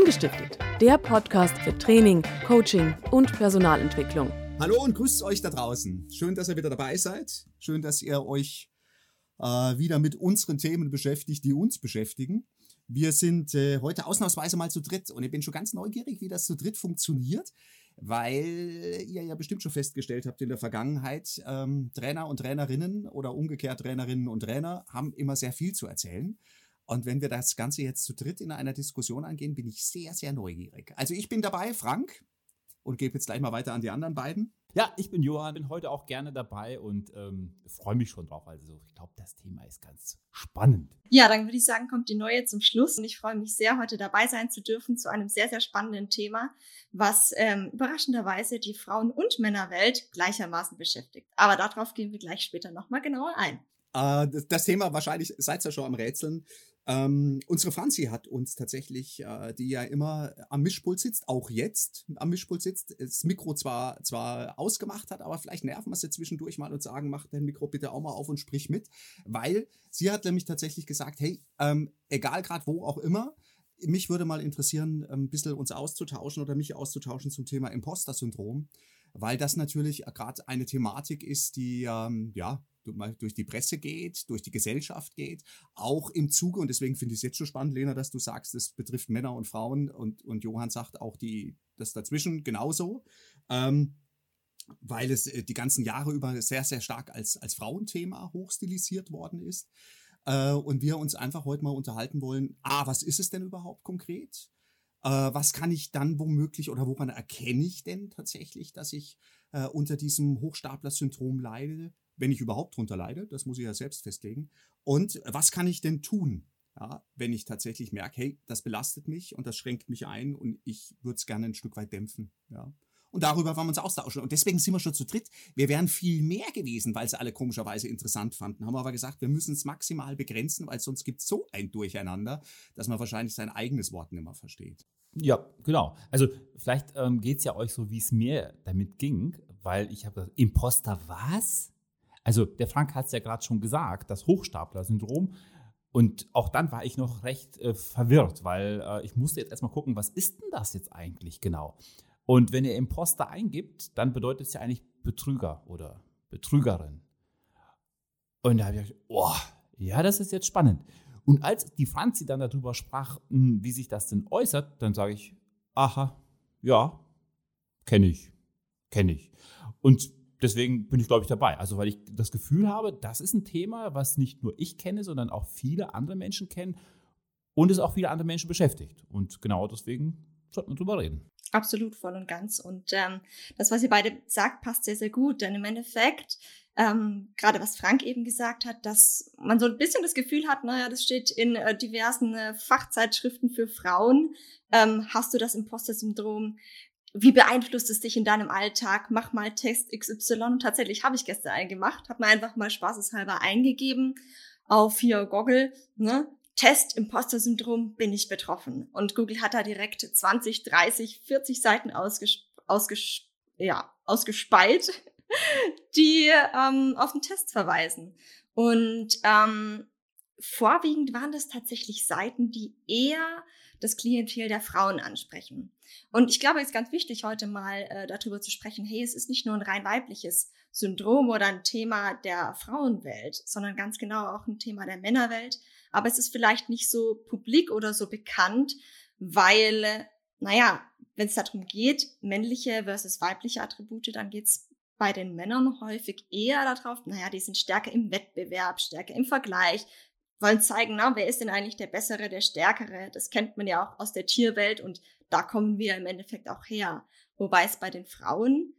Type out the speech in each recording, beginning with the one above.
Angestiftet, der Podcast für Training, Coaching und Personalentwicklung. Hallo und grüßt euch da draußen. Schön, dass ihr wieder dabei seid. Schön, dass ihr euch äh, wieder mit unseren Themen beschäftigt, die uns beschäftigen. Wir sind äh, heute ausnahmsweise mal zu dritt und ich bin schon ganz neugierig, wie das zu dritt funktioniert, weil ihr ja bestimmt schon festgestellt habt in der Vergangenheit, ähm, Trainer und Trainerinnen oder umgekehrt Trainerinnen und Trainer haben immer sehr viel zu erzählen. Und wenn wir das Ganze jetzt zu dritt in einer Diskussion angehen, bin ich sehr, sehr neugierig. Also ich bin dabei, Frank, und gebe jetzt gleich mal weiter an die anderen beiden. Ja, ich bin Johann, bin heute auch gerne dabei und ähm, freue mich schon drauf. Also ich glaube, das Thema ist ganz spannend. Ja, dann würde ich sagen, kommt die neue zum Schluss und ich freue mich sehr, heute dabei sein zu dürfen zu einem sehr, sehr spannenden Thema, was ähm, überraschenderweise die Frauen- und Männerwelt gleichermaßen beschäftigt. Aber darauf gehen wir gleich später nochmal genauer ein. Äh, das Thema wahrscheinlich, seid ihr schon am Rätseln, ähm, unsere Franzi hat uns tatsächlich, äh, die ja immer am Mischpult sitzt, auch jetzt am Mischpult sitzt, das Mikro zwar, zwar ausgemacht hat, aber vielleicht nerven wir sie zwischendurch mal und sagen, mach dein Mikro bitte auch mal auf und sprich mit, weil sie hat nämlich tatsächlich gesagt, hey, ähm, egal gerade wo auch immer, mich würde mal interessieren, ein bisschen uns auszutauschen oder mich auszutauschen zum Thema Imposter-Syndrom, weil das natürlich gerade eine Thematik ist, die ähm, ja durch die Presse geht, durch die Gesellschaft geht, auch im Zuge, und deswegen finde ich es jetzt schon spannend, Lena, dass du sagst, es betrifft Männer und Frauen und, und Johann sagt auch die, das dazwischen genauso, ähm, weil es äh, die ganzen Jahre über sehr, sehr stark als, als Frauenthema hochstilisiert worden ist. Äh, und wir uns einfach heute mal unterhalten wollen, ah, was ist es denn überhaupt konkret? Äh, was kann ich dann womöglich oder woran erkenne ich denn tatsächlich, dass ich äh, unter diesem Hochstapler-Syndrom leide? Wenn ich überhaupt drunter leide, das muss ich ja selbst festlegen. Und was kann ich denn tun, ja, wenn ich tatsächlich merke, hey, das belastet mich und das schränkt mich ein und ich würde es gerne ein Stück weit dämpfen. Ja. Und darüber wollen wir uns austauschen. Und deswegen sind wir schon zu dritt. Wir wären viel mehr gewesen, weil sie alle komischerweise interessant fanden. Haben wir aber gesagt, wir müssen es maximal begrenzen, weil sonst gibt es so ein Durcheinander, dass man wahrscheinlich sein eigenes Wort nicht mehr versteht. Ja, genau. Also vielleicht ähm, geht es ja euch so, wie es mir damit ging, weil ich habe gesagt, Imposter was? Also der Frank hat es ja gerade schon gesagt, das Hochstapler-Syndrom. Und auch dann war ich noch recht äh, verwirrt, weil äh, ich musste jetzt erstmal gucken, was ist denn das jetzt eigentlich genau? Und wenn ihr Imposter eingibt, dann bedeutet es ja eigentlich Betrüger oder Betrügerin. Und da habe ich gedacht, oh, ja, das ist jetzt spannend. Und als die Franzi dann darüber sprach, hm, wie sich das denn äußert, dann sage ich, aha, ja, kenne ich, kenne ich. Und deswegen bin ich, glaube ich, dabei. Also, weil ich das Gefühl habe, das ist ein Thema, was nicht nur ich kenne, sondern auch viele andere Menschen kennen und es auch viele andere Menschen beschäftigt. Und genau deswegen sollten wir drüber reden. Absolut, voll und ganz. Und ähm, das, was ihr beide sagt, passt sehr, sehr gut. Denn im Endeffekt, ähm, gerade was Frank eben gesagt hat, dass man so ein bisschen das Gefühl hat, naja, das steht in äh, diversen äh, Fachzeitschriften für Frauen, ähm, hast du das Imposter-Syndrom, wie beeinflusst es dich in deinem Alltag? Mach mal Text XY. Tatsächlich habe ich gestern einen gemacht, habe mir einfach mal spaßeshalber eingegeben auf hier Google, ne? Test Imposter-Syndrom, bin ich betroffen. Und Google hat da direkt 20, 30, 40 Seiten ausges ausges ja, ausgespeit, die ähm, auf den Test verweisen. Und ähm, vorwiegend waren das tatsächlich Seiten, die eher das Klientel der Frauen ansprechen. Und ich glaube, es ist ganz wichtig, heute mal äh, darüber zu sprechen, hey, es ist nicht nur ein rein weibliches Syndrom oder ein Thema der Frauenwelt, sondern ganz genau auch ein Thema der Männerwelt. Aber es ist vielleicht nicht so publik oder so bekannt, weil, naja, wenn es darum geht, männliche versus weibliche Attribute, dann geht es bei den Männern häufig eher darauf, naja, die sind stärker im Wettbewerb, stärker im Vergleich, wollen zeigen, na, wer ist denn eigentlich der Bessere, der Stärkere? Das kennt man ja auch aus der Tierwelt und da kommen wir im Endeffekt auch her. Wobei es bei den Frauen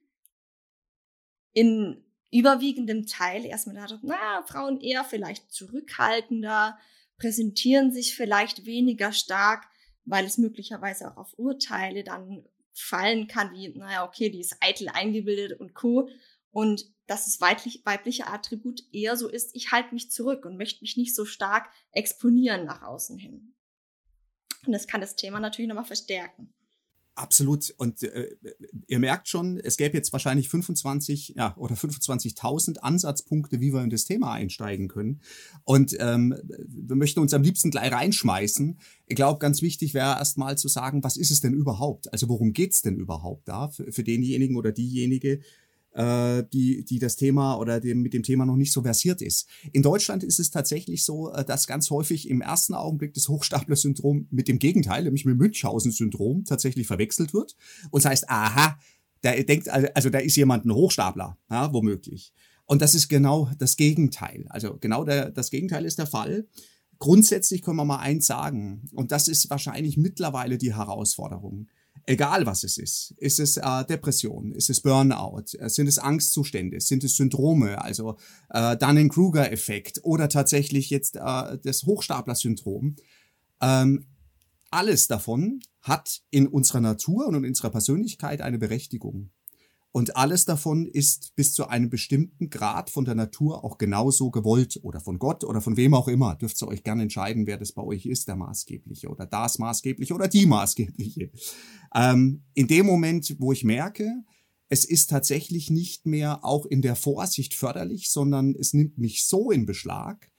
in überwiegendem Teil erstmal darum, na, Frauen eher vielleicht zurückhaltender, präsentieren sich vielleicht weniger stark, weil es möglicherweise auch auf Urteile dann fallen kann, wie, naja, okay, die ist eitel eingebildet und co. Und dass das weiblich, weibliche Attribut eher so ist, ich halte mich zurück und möchte mich nicht so stark exponieren nach außen hin. Und das kann das Thema natürlich nochmal verstärken. Absolut. Und äh, ihr merkt schon, es gäbe jetzt wahrscheinlich 25 ja, oder 25.000 Ansatzpunkte, wie wir in das Thema einsteigen können. Und ähm, wir möchten uns am liebsten gleich reinschmeißen. Ich glaube, ganz wichtig wäre erstmal zu sagen, was ist es denn überhaupt? Also worum geht's denn überhaupt da für, für denjenigen oder diejenige, äh, die, die das Thema oder dem, mit dem Thema noch nicht so versiert ist. In Deutschland ist es tatsächlich so, äh, dass ganz häufig im ersten Augenblick das Hochstapler-Syndrom mit dem Gegenteil, nämlich mit Münchhausen-Syndrom, tatsächlich verwechselt wird. Und das heißt, aha, da denkt, also da ist jemand ein Hochstapler, ja, womöglich. Und das ist genau das Gegenteil. Also genau der, das Gegenteil ist der Fall. Grundsätzlich können wir mal eins sagen, und das ist wahrscheinlich mittlerweile die Herausforderung egal was es ist. Ist es äh, Depression? Ist es Burnout? Äh, sind es Angstzustände? Sind es Syndrome? Also äh, Dunning-Kruger-Effekt oder tatsächlich jetzt äh, das Hochstapler-Syndrom? Ähm, alles davon hat in unserer Natur und in unserer Persönlichkeit eine Berechtigung. Und alles davon ist bis zu einem bestimmten Grad von der Natur auch genauso gewollt oder von Gott oder von wem auch immer. Dürft ihr euch gerne entscheiden, wer das bei euch ist, der Maßgebliche oder das Maßgebliche oder die Maßgebliche. Ähm, in dem Moment, wo ich merke, es ist tatsächlich nicht mehr auch in der Vorsicht förderlich, sondern es nimmt mich so in Beschlag,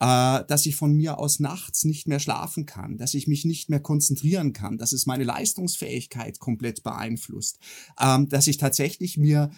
äh, dass ich von mir aus nachts nicht mehr schlafen kann, dass ich mich nicht mehr konzentrieren kann, dass es meine Leistungsfähigkeit komplett beeinflusst, ähm, dass ich tatsächlich mir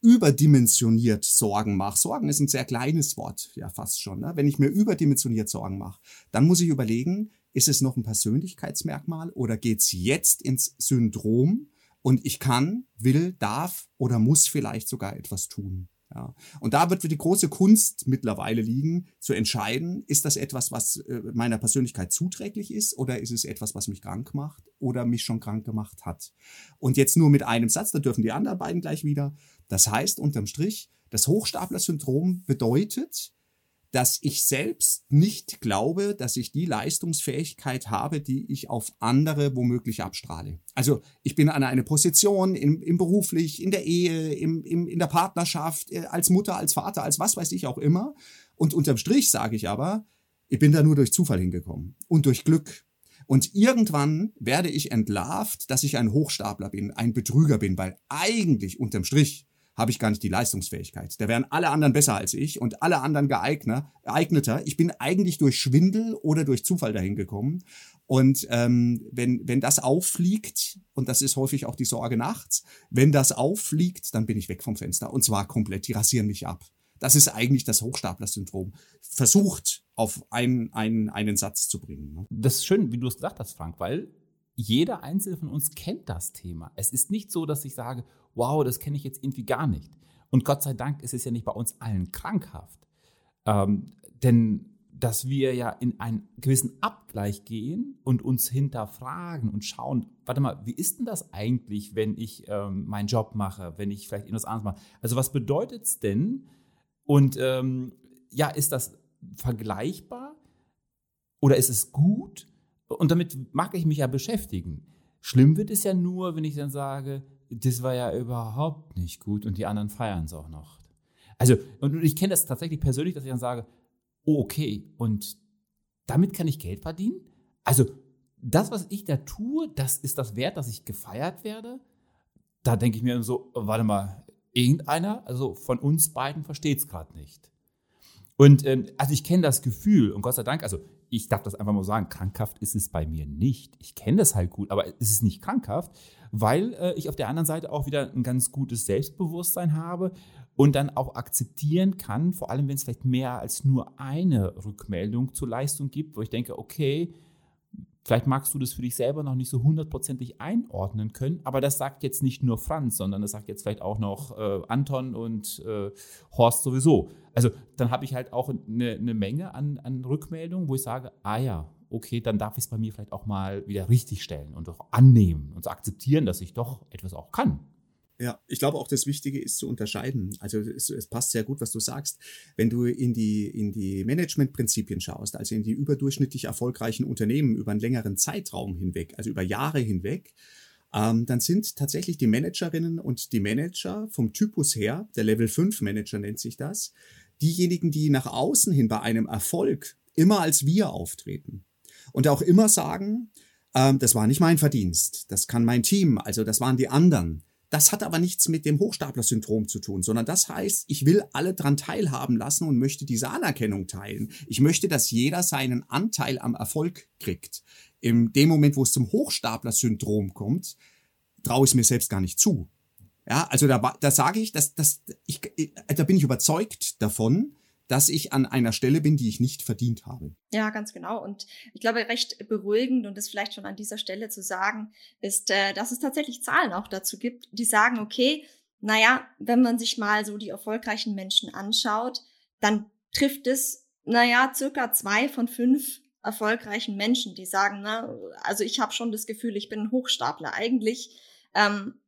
überdimensioniert Sorgen mache. Sorgen ist ein sehr kleines Wort, ja fast schon. Ne? Wenn ich mir überdimensioniert Sorgen mache, dann muss ich überlegen, ist es noch ein Persönlichkeitsmerkmal oder geht's jetzt ins Syndrom und ich kann, will, darf oder muss vielleicht sogar etwas tun. Ja. Und da wird die große Kunst mittlerweile liegen, zu entscheiden, ist das etwas, was äh, meiner Persönlichkeit zuträglich ist oder ist es etwas, was mich krank macht oder mich schon krank gemacht hat. Und jetzt nur mit einem Satz, da dürfen die anderen beiden gleich wieder. Das heißt unterm Strich, das Hochstapler-Syndrom bedeutet, dass ich selbst nicht glaube, dass ich die Leistungsfähigkeit habe, die ich auf andere womöglich abstrahle. Also ich bin an eine Position im, im beruflich, in der Ehe, im, im, in der Partnerschaft, äh, als Mutter, als Vater, als was weiß ich auch immer. Und unterm Strich sage ich aber, ich bin da nur durch Zufall hingekommen und durch Glück. Und irgendwann werde ich entlarvt, dass ich ein Hochstapler bin, ein Betrüger bin, weil eigentlich unterm Strich habe ich gar nicht die Leistungsfähigkeit. Da wären alle anderen besser als ich und alle anderen geeigneter. Ich bin eigentlich durch Schwindel oder durch Zufall dahin gekommen. Und ähm, wenn, wenn das auffliegt, und das ist häufig auch die Sorge nachts, wenn das auffliegt, dann bin ich weg vom Fenster. Und zwar komplett, die rasieren mich ab. Das ist eigentlich das Hochstapler-Syndrom. Versucht auf einen, einen, einen Satz zu bringen. Ne? Das ist schön, wie du es gesagt hast, Frank, weil jeder einzelne von uns kennt das Thema. Es ist nicht so, dass ich sage, wow, das kenne ich jetzt irgendwie gar nicht. Und Gott sei Dank ist es ja nicht bei uns allen krankhaft. Ähm, denn dass wir ja in einen gewissen Abgleich gehen und uns hinterfragen und schauen, warte mal, wie ist denn das eigentlich, wenn ich ähm, meinen Job mache, wenn ich vielleicht etwas anderes mache? Also was bedeutet es denn? Und ähm, ja, ist das vergleichbar oder ist es gut? Und damit mag ich mich ja beschäftigen. Schlimm wird es ja nur, wenn ich dann sage, das war ja überhaupt nicht gut und die anderen feiern es auch noch. Also, und ich kenne das tatsächlich persönlich, dass ich dann sage, oh, okay, und damit kann ich Geld verdienen? Also, das, was ich da tue, das ist das wert, dass ich gefeiert werde? Da denke ich mir so, warte mal, irgendeiner, also von uns beiden versteht es gerade nicht. Und ähm, also ich kenne das Gefühl und Gott sei Dank, also ich darf das einfach mal sagen, krankhaft ist es bei mir nicht. Ich kenne das halt gut, aber es ist nicht krankhaft, weil äh, ich auf der anderen Seite auch wieder ein ganz gutes Selbstbewusstsein habe und dann auch akzeptieren kann, vor allem wenn es vielleicht mehr als nur eine Rückmeldung zur Leistung gibt, wo ich denke, okay, Vielleicht magst du das für dich selber noch nicht so hundertprozentig einordnen können, aber das sagt jetzt nicht nur Franz, sondern das sagt jetzt vielleicht auch noch äh, Anton und äh, Horst sowieso. Also dann habe ich halt auch eine, eine Menge an, an Rückmeldungen, wo ich sage, ah ja, okay, dann darf ich es bei mir vielleicht auch mal wieder richtig stellen und auch annehmen und zu akzeptieren, dass ich doch etwas auch kann. Ja, ich glaube auch das Wichtige ist zu unterscheiden. Also es, es, passt sehr gut, was du sagst. Wenn du in die, in die Managementprinzipien schaust, also in die überdurchschnittlich erfolgreichen Unternehmen über einen längeren Zeitraum hinweg, also über Jahre hinweg, ähm, dann sind tatsächlich die Managerinnen und die Manager vom Typus her, der Level 5 Manager nennt sich das, diejenigen, die nach außen hin bei einem Erfolg immer als wir auftreten und auch immer sagen, ähm, das war nicht mein Verdienst, das kann mein Team, also das waren die anderen. Das hat aber nichts mit dem Hochstapler-Syndrom zu tun, sondern das heißt, ich will alle dran teilhaben lassen und möchte diese Anerkennung teilen. Ich möchte, dass jeder seinen Anteil am Erfolg kriegt. In dem Moment, wo es zum Hochstapler-Syndrom kommt, traue ich es mir selbst gar nicht zu. Ja, also da, da sage ich, dass, dass ich, da bin ich überzeugt davon, dass ich an einer Stelle bin, die ich nicht verdient habe. Ja, ganz genau. Und ich glaube, recht beruhigend und das vielleicht schon an dieser Stelle zu sagen, ist, äh, dass es tatsächlich Zahlen auch dazu gibt, die sagen, okay, naja, wenn man sich mal so die erfolgreichen Menschen anschaut, dann trifft es, naja, circa zwei von fünf erfolgreichen Menschen, die sagen, na, also ich habe schon das Gefühl, ich bin ein Hochstapler. Eigentlich ähm,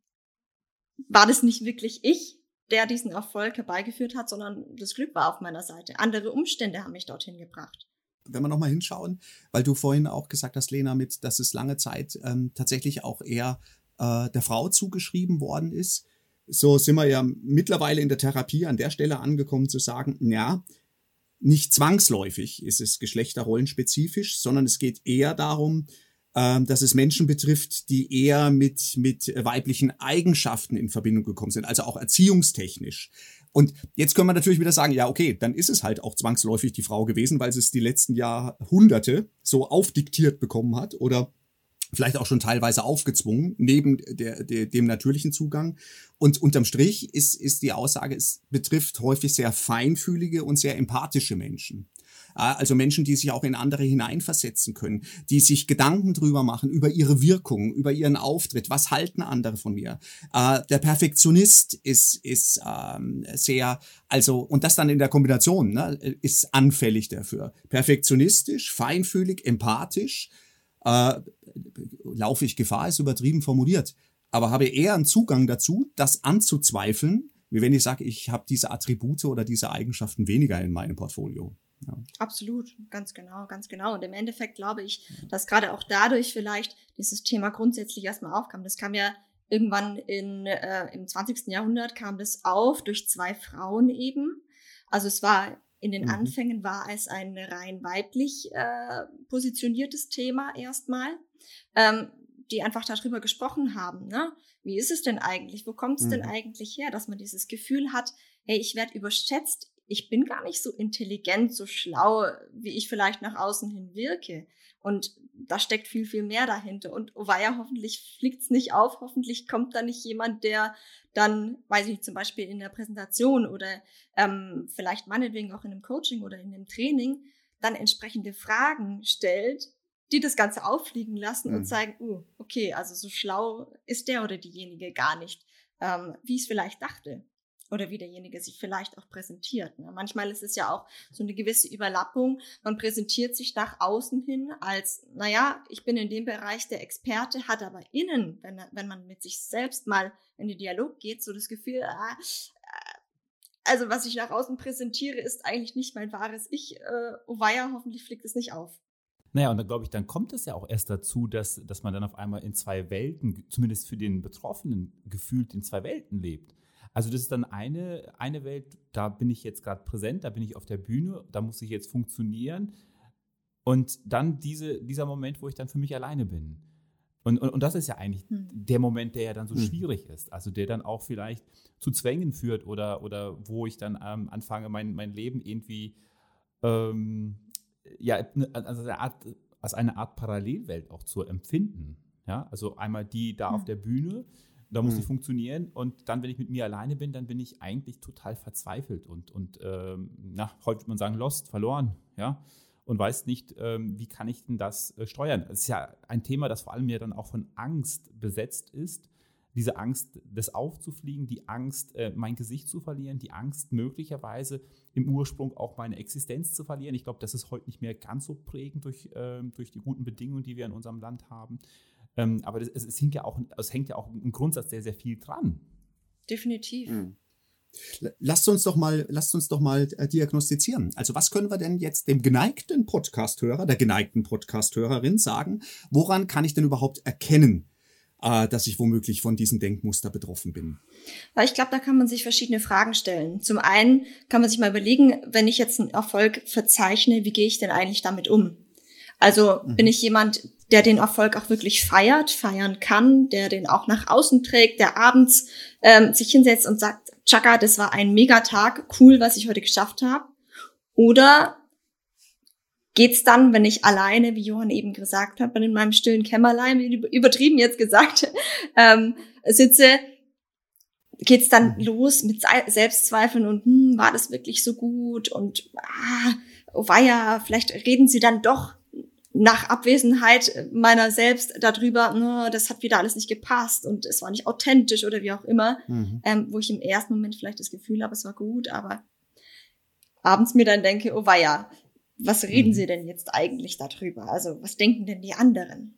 war das nicht wirklich ich, der diesen Erfolg herbeigeführt hat, sondern das Glück war auf meiner Seite. Andere Umstände haben mich dorthin gebracht. Wenn wir nochmal hinschauen, weil du vorhin auch gesagt hast, Lena, mit, dass es lange Zeit ähm, tatsächlich auch eher äh, der Frau zugeschrieben worden ist. So sind wir ja mittlerweile in der Therapie an der Stelle angekommen zu sagen, ja, nicht zwangsläufig ist es geschlechterrollenspezifisch, sondern es geht eher darum, ähm, dass es Menschen betrifft, die eher mit, mit weiblichen Eigenschaften in Verbindung gekommen sind, also auch erziehungstechnisch. Und jetzt können wir natürlich wieder sagen, ja, okay, dann ist es halt auch zwangsläufig die Frau gewesen, weil sie es die letzten Jahrhunderte so aufdiktiert bekommen hat oder vielleicht auch schon teilweise aufgezwungen, neben der, der, dem natürlichen Zugang. Und unterm Strich ist, ist die Aussage, es betrifft häufig sehr feinfühlige und sehr empathische Menschen. Also Menschen, die sich auch in andere hineinversetzen können, die sich Gedanken drüber machen, über ihre Wirkung, über ihren Auftritt. Was halten andere von mir? Äh, der Perfektionist ist, ist ähm, sehr, also, und das dann in der Kombination, ne, ist anfällig dafür. Perfektionistisch, feinfühlig, empathisch. Äh, laufe ich Gefahr, ist übertrieben formuliert. Aber habe eher einen Zugang dazu, das anzuzweifeln, wie wenn ich sage, ich habe diese Attribute oder diese Eigenschaften weniger in meinem Portfolio. Ja. Absolut, ganz genau, ganz genau. Und im Endeffekt glaube ich, dass gerade auch dadurch vielleicht dieses Thema grundsätzlich erstmal aufkam. Das kam ja irgendwann in, äh, im 20. Jahrhundert kam das auf durch zwei Frauen eben. Also es war in den mhm. Anfängen war es ein rein weiblich äh, positioniertes Thema erstmal, ähm, die einfach darüber gesprochen haben. Ne? Wie ist es denn eigentlich? Wo kommt es mhm. denn eigentlich her, dass man dieses Gefühl hat, hey, ich werde überschätzt, ich bin gar nicht so intelligent, so schlau, wie ich vielleicht nach außen hin wirke. Und da steckt viel, viel mehr dahinter. Und oh weia, hoffentlich fliegt's nicht auf, hoffentlich kommt da nicht jemand, der dann, weiß ich nicht, zum Beispiel in der Präsentation oder ähm, vielleicht meinetwegen auch in einem Coaching oder in einem Training, dann entsprechende Fragen stellt, die das Ganze auffliegen lassen mhm. und zeigen, uh, okay, also so schlau ist der oder diejenige gar nicht, ähm, wie ich es vielleicht dachte oder wie derjenige sich vielleicht auch präsentiert. Ne? Manchmal ist es ja auch so eine gewisse Überlappung. Man präsentiert sich nach außen hin als, naja, ich bin in dem Bereich der Experte, hat aber innen, wenn, wenn man mit sich selbst mal in den Dialog geht, so das Gefühl, ah, äh, also was ich nach außen präsentiere, ist eigentlich nicht mein wahres Ich. Äh, oh weia, hoffentlich fliegt es nicht auf. Naja, und dann glaube ich, dann kommt es ja auch erst dazu, dass, dass man dann auf einmal in zwei Welten, zumindest für den Betroffenen, gefühlt in zwei Welten lebt. Also das ist dann eine, eine Welt, da bin ich jetzt gerade präsent, da bin ich auf der Bühne, da muss ich jetzt funktionieren. Und dann diese, dieser Moment, wo ich dann für mich alleine bin. Und, und, und das ist ja eigentlich hm. der Moment, der ja dann so hm. schwierig ist. Also der dann auch vielleicht zu Zwängen führt oder, oder wo ich dann ähm, anfange, mein, mein Leben irgendwie ähm, ja, also eine Art, als eine Art Parallelwelt auch zu empfinden. Ja? Also einmal die da hm. auf der Bühne, da muss mhm. ich funktionieren. Und dann, wenn ich mit mir alleine bin, dann bin ich eigentlich total verzweifelt und, und ähm, na, heute würde man sagen, lost, verloren, ja. Und weiß nicht, ähm, wie kann ich denn das äh, steuern. Das ist ja ein Thema, das vor allem ja dann auch von Angst besetzt ist. Diese Angst, das aufzufliegen, die Angst, äh, mein Gesicht zu verlieren, die Angst, möglicherweise im Ursprung auch meine Existenz zu verlieren. Ich glaube, das ist heute nicht mehr ganz so prägend durch, äh, durch die guten Bedingungen, die wir in unserem Land haben. Ähm, aber das, es, es, hängt ja auch, es hängt ja auch im Grundsatz sehr, sehr viel dran. Definitiv. Mhm. Lasst uns doch mal, lasst uns doch mal äh, diagnostizieren. Also was können wir denn jetzt dem geneigten Podcasthörer, der geneigten Podcasthörerin sagen? Woran kann ich denn überhaupt erkennen, äh, dass ich womöglich von diesem Denkmuster betroffen bin? Weil ich glaube, da kann man sich verschiedene Fragen stellen. Zum einen kann man sich mal überlegen, wenn ich jetzt einen Erfolg verzeichne, wie gehe ich denn eigentlich damit um? Also mhm. bin ich jemand, der den Erfolg auch wirklich feiert, feiern kann, der den auch nach außen trägt, der abends ähm, sich hinsetzt und sagt, Chaka, das war ein Megatag, cool, was ich heute geschafft habe. Oder geht's dann, wenn ich alleine, wie Johann eben gesagt hat, in meinem stillen Kämmerlein, übertrieben jetzt gesagt, ähm, sitze, geht's dann mhm. los mit Selbstzweifeln und hm, war das wirklich so gut und ah, oh weia, vielleicht reden sie dann doch nach Abwesenheit meiner selbst darüber, no, das hat wieder alles nicht gepasst und es war nicht authentisch oder wie auch immer, mhm. ähm, wo ich im ersten Moment vielleicht das Gefühl habe, es war gut, aber abends mir dann denke, oh weia, was reden mhm. sie denn jetzt eigentlich darüber? Also was denken denn die anderen?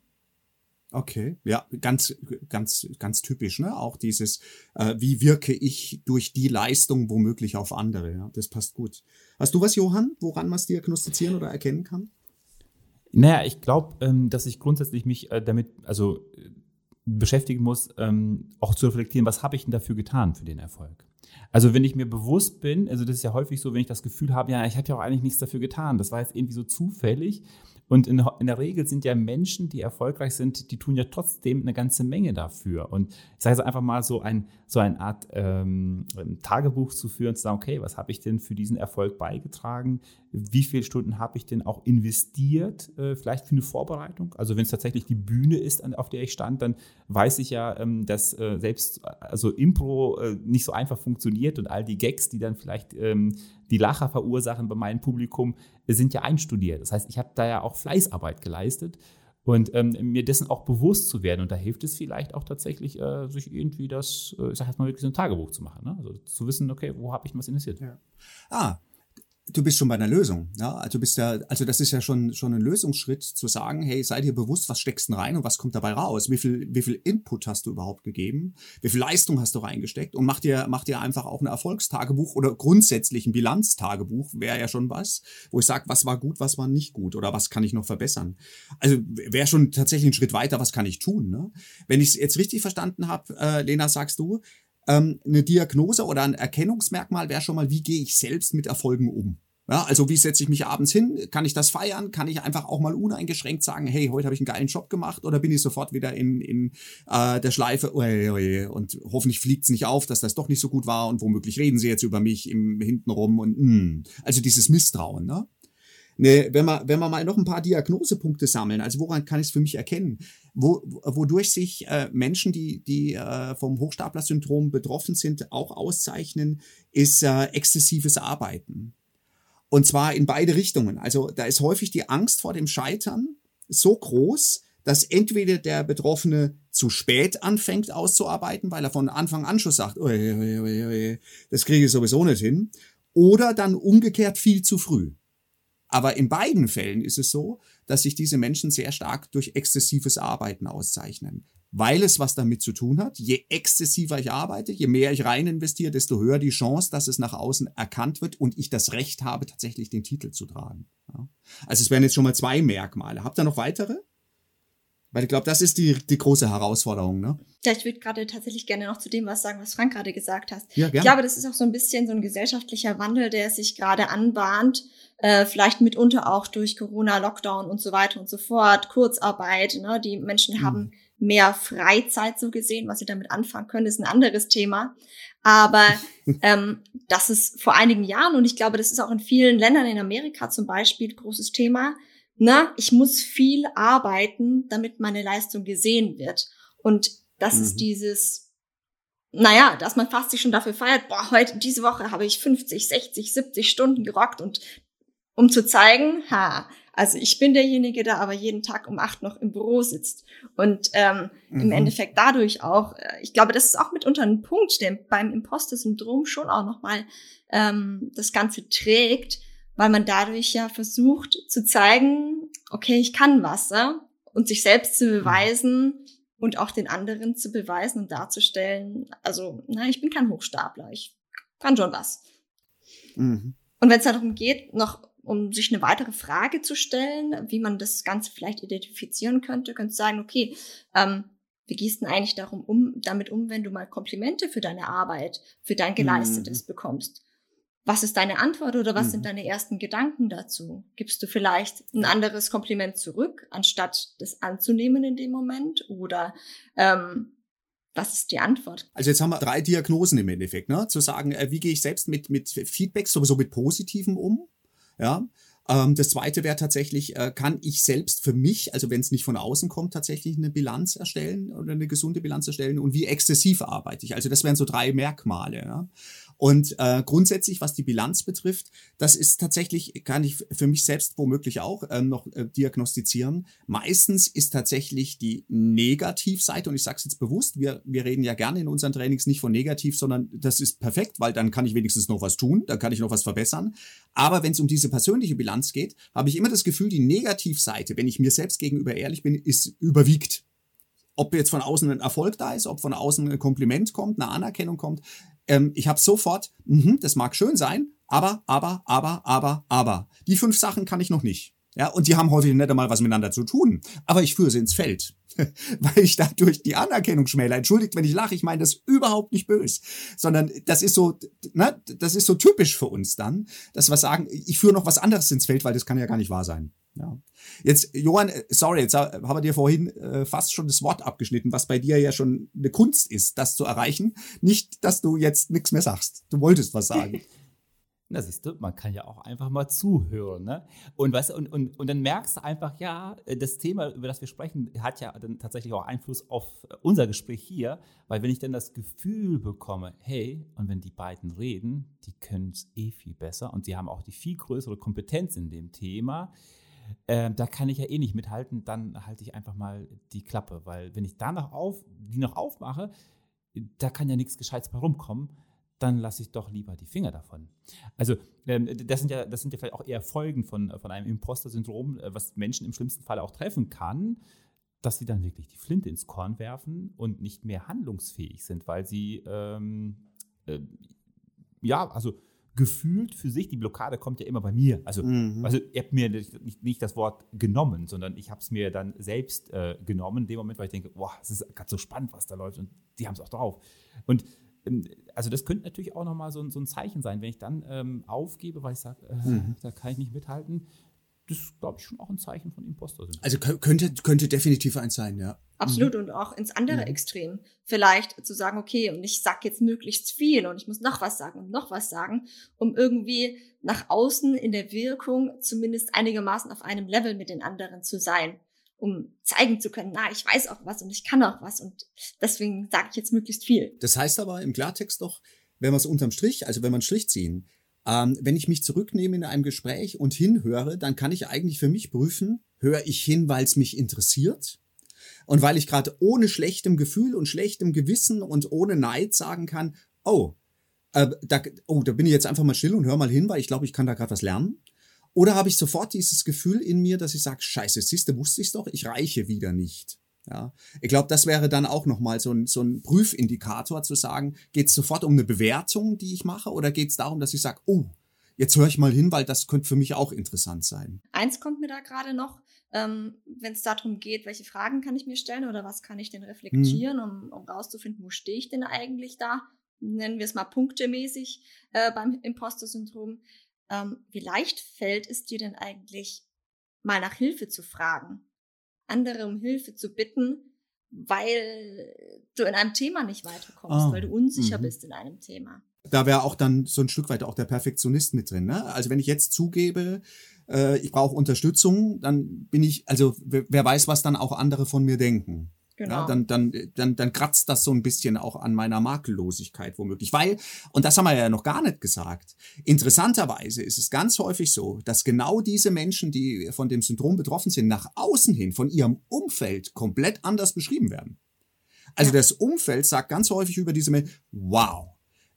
Okay, ja, ganz, ganz, ganz typisch, ne? Auch dieses, äh, wie wirke ich durch die Leistung womöglich auf andere, ja, das passt gut. Hast du was, Johann, woran man es diagnostizieren oder erkennen kann? Naja, ich glaube, ähm, dass ich grundsätzlich mich äh, damit, also äh, beschäftigen muss, ähm, auch zu reflektieren, was habe ich denn dafür getan für den Erfolg? Also wenn ich mir bewusst bin, also das ist ja häufig so, wenn ich das Gefühl habe, ja, ich habe ja auch eigentlich nichts dafür getan, das war jetzt irgendwie so zufällig und in, in, der Regel sind ja Menschen, die erfolgreich sind, die tun ja trotzdem eine ganze Menge dafür. Und ich sage jetzt einfach mal so ein, so eine Art ähm, Tagebuch zu führen, zu sagen, okay, was habe ich denn für diesen Erfolg beigetragen? Wie viele Stunden habe ich denn auch investiert, äh, vielleicht für eine Vorbereitung? Also wenn es tatsächlich die Bühne ist, auf der ich stand, dann weiß ich ja, ähm, dass äh, selbst also Impro äh, nicht so einfach funktioniert und all die Gags, die dann vielleicht ähm, die Lacher verursachen bei meinem Publikum, sind ja einstudiert. Das heißt, ich habe da ja auch Fleißarbeit geleistet und ähm, mir dessen auch bewusst zu werden. Und da hilft es vielleicht auch tatsächlich, äh, sich irgendwie das, äh, ich sag jetzt mal wirklich so ein Tagebuch zu machen. Ne? Also zu wissen, okay, wo habe ich was investiert? Ja. Ah, du bist schon bei einer Lösung. Ja? Also bist ja, also das ist ja schon, schon ein Lösungsschritt zu sagen, hey, sei dir bewusst, was steckst denn rein und was kommt dabei raus? Wie viel, wie viel Input hast du überhaupt gegeben? Wie viel Leistung hast du reingesteckt? Und mach dir, mach dir einfach auch ein Erfolgstagebuch oder grundsätzlich ein Bilanztagebuch, wäre ja schon was, wo ich sage, was war gut, was war nicht gut oder was kann ich noch verbessern? Also wäre schon tatsächlich ein Schritt weiter, was kann ich tun? Ne? Wenn ich es jetzt richtig verstanden habe, äh, Lena, sagst du, ähm, eine Diagnose oder ein Erkennungsmerkmal wäre schon mal, wie gehe ich selbst mit Erfolgen um? Ja, also wie setze ich mich abends hin? Kann ich das feiern? Kann ich einfach auch mal uneingeschränkt sagen, hey, heute habe ich einen geilen Job gemacht? Oder bin ich sofort wieder in, in äh, der Schleife und hoffentlich fliegt es nicht auf, dass das doch nicht so gut war und womöglich reden sie jetzt über mich im hintenrum und mh. Hm. also dieses Misstrauen. Ne? Ne, wenn, wir, wenn wir mal noch ein paar Diagnosepunkte sammeln, also woran kann ich es für mich erkennen? Wo, wodurch sich äh, Menschen, die, die äh, vom Hochstapler-Syndrom betroffen sind, auch auszeichnen, ist äh, exzessives Arbeiten. Und zwar in beide Richtungen. Also da ist häufig die Angst vor dem Scheitern so groß, dass entweder der Betroffene zu spät anfängt auszuarbeiten, weil er von Anfang an schon sagt, das kriege ich sowieso nicht hin, oder dann umgekehrt viel zu früh. Aber in beiden Fällen ist es so, dass sich diese Menschen sehr stark durch exzessives Arbeiten auszeichnen. Weil es was damit zu tun hat. Je exzessiver ich arbeite, je mehr ich rein investiere, desto höher die Chance, dass es nach außen erkannt wird und ich das Recht habe, tatsächlich den Titel zu tragen. Ja. Also es wären jetzt schon mal zwei Merkmale. Habt ihr noch weitere? Weil ich glaube, das ist die, die große Herausforderung, ne? Ja, ich würde gerade tatsächlich gerne noch zu dem was sagen, was Frank gerade gesagt hat. Ja, gerne. Ich glaube, das ist auch so ein bisschen so ein gesellschaftlicher Wandel, der sich gerade anbahnt. Äh, vielleicht mitunter auch durch Corona, Lockdown und so weiter und so fort, Kurzarbeit. Ne? Die Menschen mhm. haben mehr Freizeit so gesehen, was sie damit anfangen können, ist ein anderes Thema. Aber ähm, das ist vor einigen Jahren und ich glaube, das ist auch in vielen Ländern in Amerika zum Beispiel großes Thema na, ich muss viel arbeiten, damit meine Leistung gesehen wird. Und das mhm. ist dieses, naja, dass man fast sich schon dafür feiert, boah, heute, diese Woche habe ich 50, 60, 70 Stunden gerockt und um zu zeigen, ha, also ich bin derjenige, der aber jeden Tag um acht noch im Büro sitzt. Und ähm, mhm. im Endeffekt dadurch auch, äh, ich glaube, das ist auch mitunter ein Punkt, der beim Imposter-Syndrom schon auch nochmal ähm, das Ganze trägt, weil man dadurch ja versucht zu zeigen, okay, ich kann was, ja? und sich selbst zu mhm. beweisen und auch den anderen zu beweisen und darzustellen, also, na, ich bin kein Hochstapler, ich kann schon was. Mhm. Und wenn es darum geht, noch um sich eine weitere Frage zu stellen, wie man das Ganze vielleicht identifizieren könnte, könnte sagen, okay, ähm, wie gehst du denn eigentlich darum um, damit um, wenn du mal Komplimente für deine Arbeit, für dein Geleistetes mhm. bekommst? Was ist deine Antwort oder was Mhm. sind deine ersten Gedanken dazu? Gibst du vielleicht ein anderes Kompliment zurück, anstatt das anzunehmen in dem Moment? Oder ähm, was ist die Antwort? Also jetzt haben wir drei Diagnosen im Endeffekt, ne? Zu sagen, äh, wie gehe ich selbst mit, mit Feedback, sowieso mit Positivem um? Ja. Ähm, das zweite wäre tatsächlich, äh, kann ich selbst für mich, also wenn es nicht von außen kommt, tatsächlich eine Bilanz erstellen oder eine gesunde Bilanz erstellen und wie exzessiv arbeite ich? Also das wären so drei Merkmale. Ja? Und äh, grundsätzlich, was die Bilanz betrifft, das ist tatsächlich, kann ich für mich selbst womöglich auch ähm, noch äh, diagnostizieren. Meistens ist tatsächlich die Negativseite, und ich sage es jetzt bewusst, wir, wir reden ja gerne in unseren Trainings nicht von negativ, sondern das ist perfekt, weil dann kann ich wenigstens noch was tun, dann kann ich noch was verbessern. Aber wenn es um diese persönliche Bilanz geht, habe ich immer das Gefühl, die Negativseite, wenn ich mir selbst gegenüber ehrlich bin, ist überwiegt. Ob jetzt von außen ein Erfolg da ist, ob von außen ein Kompliment kommt, eine Anerkennung kommt, ähm, ich habe sofort, mh, das mag schön sein, aber, aber, aber, aber, aber. Die fünf Sachen kann ich noch nicht. Ja, und die haben häufig nicht einmal was miteinander zu tun. Aber ich führe sie ins Feld. Weil ich dadurch die Anerkennung schmäler. Entschuldigt, wenn ich lache, ich meine das überhaupt nicht böse. Sondern das ist so, ne, das ist so typisch für uns dann, dass wir sagen, ich führe noch was anderes ins Feld, weil das kann ja gar nicht wahr sein. Ja. Jetzt, Johann, äh, sorry, jetzt haben wir dir vorhin äh, fast schon das Wort abgeschnitten, was bei dir ja schon eine Kunst ist, das zu erreichen. Nicht, dass du jetzt nichts mehr sagst. Du wolltest was sagen. Na, siehst du, man kann ja auch einfach mal zuhören, ne? Und, weißt, und, und, und dann merkst du einfach, ja, das Thema, über das wir sprechen, hat ja dann tatsächlich auch Einfluss auf unser Gespräch hier, weil wenn ich dann das Gefühl bekomme, hey, und wenn die beiden reden, die können es eh viel besser und sie haben auch die viel größere Kompetenz in dem Thema, äh, da kann ich ja eh nicht mithalten, dann halte ich einfach mal die Klappe, weil wenn ich da noch auf, die noch aufmache, da kann ja nichts Gescheites bei rumkommen dann lasse ich doch lieber die Finger davon. Also ähm, das, sind ja, das sind ja vielleicht auch eher Folgen von, von einem Imposter-Syndrom, äh, was Menschen im schlimmsten Fall auch treffen kann, dass sie dann wirklich die Flinte ins Korn werfen und nicht mehr handlungsfähig sind, weil sie ähm, äh, ja, also gefühlt für sich, die Blockade kommt ja immer bei mir. Also, Mhm. also ihr habt mir nicht, nicht das Wort genommen, sondern ich habe es mir dann selbst äh, genommen, in dem Moment, weil ich denke, boah, es ist gerade so spannend, was da läuft und die haben es auch drauf. Und also das könnte natürlich auch nochmal so, ein- so ein Zeichen sein, wenn ich dann ähm, aufgebe, weil ich sage, äh, Mhm. da kann ich nicht mithalten. Das ist, glaube ich, schon auch ein Zeichen von imposter. Also kö- könnte, könnte definitiv eins sein, ja. Absolut und auch ins andere Mhm. Extrem. Vielleicht zu sagen, okay, und ich sag jetzt möglichst viel und ich muss noch was sagen und noch was sagen, um irgendwie nach außen in der Wirkung zumindest einigermaßen auf einem Level mit den anderen zu sein, um zeigen zu können, na, ich weiß auch was und ich kann auch was und deswegen sage ich jetzt möglichst viel. Das heißt aber im Klartext doch, wenn wir es unterm Strich, also wenn wir einen Strich ziehen, ähm, wenn ich mich zurücknehme in einem Gespräch und hinhöre, dann kann ich eigentlich für mich prüfen, höre ich hin, weil es mich interessiert und weil ich gerade ohne schlechtem Gefühl und schlechtem Gewissen und ohne Neid sagen kann, oh, äh, da, oh, da bin ich jetzt einfach mal still und hör mal hin, weil ich glaube, ich kann da gerade was lernen. Oder habe ich sofort dieses Gefühl in mir, dass ich sage, scheiße, siehste, wusste ich's doch, ich reiche wieder nicht. Ja, ich glaube, das wäre dann auch nochmal so ein, so ein Prüfindikator zu sagen, geht es sofort um eine Bewertung, die ich mache, oder geht es darum, dass ich sage, oh, jetzt höre ich mal hin, weil das könnte für mich auch interessant sein. Eins kommt mir da gerade noch, ähm, wenn es darum geht, welche Fragen kann ich mir stellen oder was kann ich denn reflektieren, um, um rauszufinden, wo stehe ich denn eigentlich da? Nennen wir es mal punktemäßig äh, beim Imposter-Syndrom. Ähm, wie leicht fällt es dir denn eigentlich, mal nach Hilfe zu fragen, andere um Hilfe zu bitten, weil du in einem Thema nicht weiterkommst, Ah, weil du unsicher mhm. bist in einem Thema? Da wäre auch dann so ein Stück weit auch der Perfektionist mit drin. Ne? Also wenn ich jetzt zugebe, äh, ich brauche Unterstützung, dann bin ich, also wer wer weiß, was dann auch andere von mir denken. Genau. Ja, dann, dann, dann, dann kratzt das so ein bisschen auch an meiner Makellosigkeit womöglich. Weil, und das haben wir ja noch gar nicht gesagt, interessanterweise ist es ganz häufig so, dass genau diese Menschen, die von dem Syndrom betroffen sind, nach außen hin von ihrem Umfeld komplett anders beschrieben werden. Also Ja. das Umfeld sagt ganz häufig über diese Menschen, wow,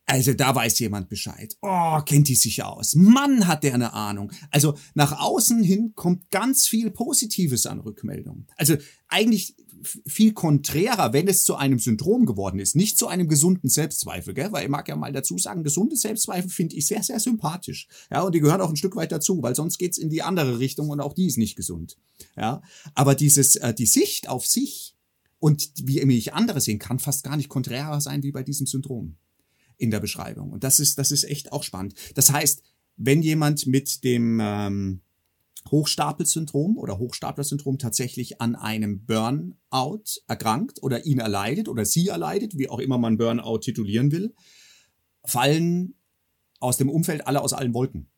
also da weiß jemand Bescheid. Oh, kennt die sich aus. Mann, hat der eine Ahnung. Also nach außen hin kommt ganz viel Positives an Rückmeldungen. Also eigentlich viel konträrer, wenn es zu einem Syndrom geworden ist, nicht zu einem gesunden Selbstzweifel, gell? Weil ich mag ja mal dazu sagen, gesunde Selbstzweifel finde ich sehr, sehr sympathisch. Ja, und die gehören auch ein Stück weit dazu, weil sonst geht's in die andere Richtung und auch die ist nicht gesund. Ja, aber dieses, äh, die Sicht auf sich und wie mich andere sehen, kann fast gar nicht konträrer sein wie bei diesem Syndrom. in der Beschreibung. Und das ist, das ist echt auch spannend. Das heißt, wenn jemand mit dem ähm, Hochstapelsyndrom oder Hochstapler-Syndrom tatsächlich an einem Burnout erkrankt oder ihn erleidet oder sie erleidet, wie auch immer man Burnout titulieren will, fallen aus dem Umfeld alle aus allen Wolken.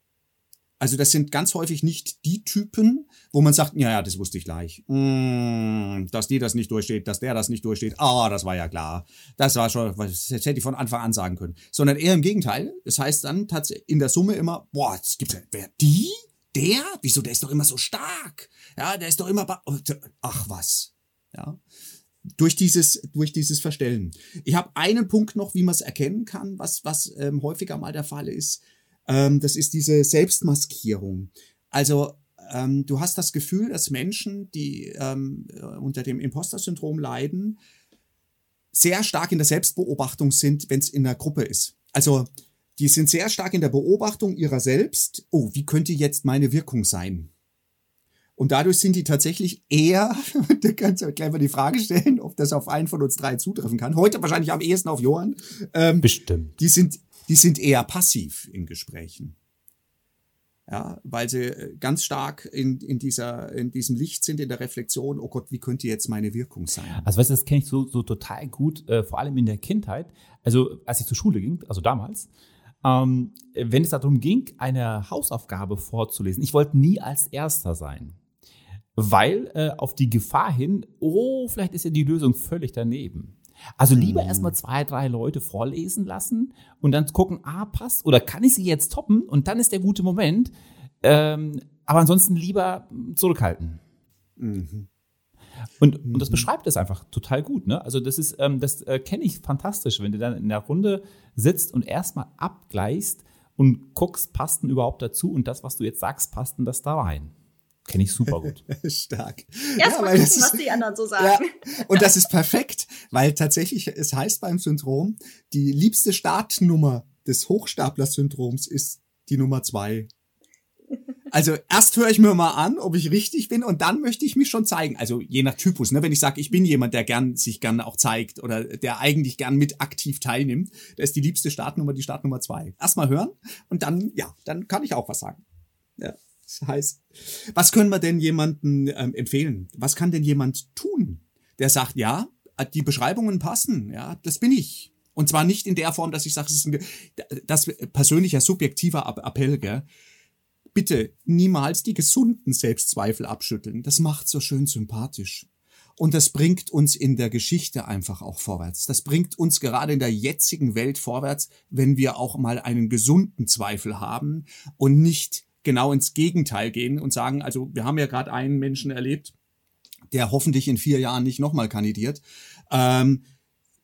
Also das sind ganz häufig nicht die Typen, wo man sagt, ja, ja, das wusste ich gleich. Mm, dass die das nicht durchsteht, dass der das nicht durchsteht. Ah, das war ja klar. Das war schon, das hätte ich von Anfang an sagen können. Sondern eher im Gegenteil. Das heißt dann tatsächlich in der Summe immer, boah, es gibt ja, wer, die? Der? Wieso, der ist doch immer so stark. Ja, der ist doch immer, ach was. Ja. Durch dieses, durch dieses Verstellen. Ich habe einen Punkt noch, wie man es erkennen kann, was, was ähm, häufiger mal der Fall ist ähm, das ist diese Selbstmaskierung. Also ähm, du hast das Gefühl, dass Menschen, die ähm, äh, unter dem Imposter-Syndrom leiden, sehr stark in der Selbstbeobachtung sind, wenn es in der Gruppe ist. Also die sind sehr stark in der Beobachtung ihrer selbst. Oh, wie könnte jetzt meine Wirkung sein? Und dadurch sind die tatsächlich eher, da kannst du gleich mal die Frage stellen, ob das auf einen von uns drei zutreffen kann. Heute wahrscheinlich am ehesten auf Johann. Ähm, Bestimmt. Die sind, die sind eher passiv in Gesprächen. Ja, weil sie äh, ganz stark in, in, dieser, in diesem Licht sind, in der Reflexion, oh Gott, wie könnte jetzt meine Wirkung sein? Also weißt du, das kenne ich so, so total gut, äh, vor allem in der Kindheit. Also als ich zur Schule ging, also damals, ähm, wenn es darum ging, eine Hausaufgabe vorzulesen, ich wollte nie als Erster sein. Weil äh, auf die Gefahr hin, oh, vielleicht ist ja die Lösung völlig daneben. Also lieber mhm. erstmal zwei, drei Leute vorlesen lassen und dann gucken, ah, passt oder kann ich sie jetzt toppen und dann ist der gute Moment. Ähm, aber ansonsten lieber zurückhalten. Mhm. Und, mhm. und das mhm. beschreibt es einfach total gut. Ne? Also das ist, ähm, das äh, kenne ich fantastisch, wenn du dann in der Runde sitzt und erstmal abgleichst und guckst, passt denn überhaupt dazu und das, was du jetzt sagst, passt denn das da rein? Kenne ich super gut. Stark. Erst ja, mal gucken, was die anderen so sagen. Ja, und das ist perfekt, weil tatsächlich, es heißt beim Syndrom, die liebste Startnummer des Hochstapler-Syndroms ist die Nummer zwei. Also erst höre ich mir mal an, ob ich richtig bin und dann möchte ich mich schon zeigen. Also je nach Typus, ne? wenn ich sage, ich bin jemand, der gern sich gern auch zeigt oder der eigentlich gern mit aktiv teilnimmt, da ist die liebste Startnummer die Startnummer zwei. Erst mal hören und dann, ja, dann kann ich auch was sagen. Ja. Das heißt, was können wir denn jemandem ähm, empfehlen? Was kann denn jemand tun, der sagt, ja, die Beschreibungen passen, ja, das bin ich. Und zwar nicht in der Form, dass ich sage, das ist ein das persönlicher, subjektiver Appell, gell? Bitte niemals die gesunden Selbstzweifel abschütteln. Das macht so schön sympathisch. Und das bringt uns in der Geschichte einfach auch vorwärts. Das bringt uns gerade in der jetzigen Welt vorwärts, wenn wir auch mal einen gesunden Zweifel haben und nicht genau ins Gegenteil gehen und sagen, also wir haben ja gerade einen Menschen erlebt, der hoffentlich in vier Jahren nicht nochmal kandidiert. Ähm,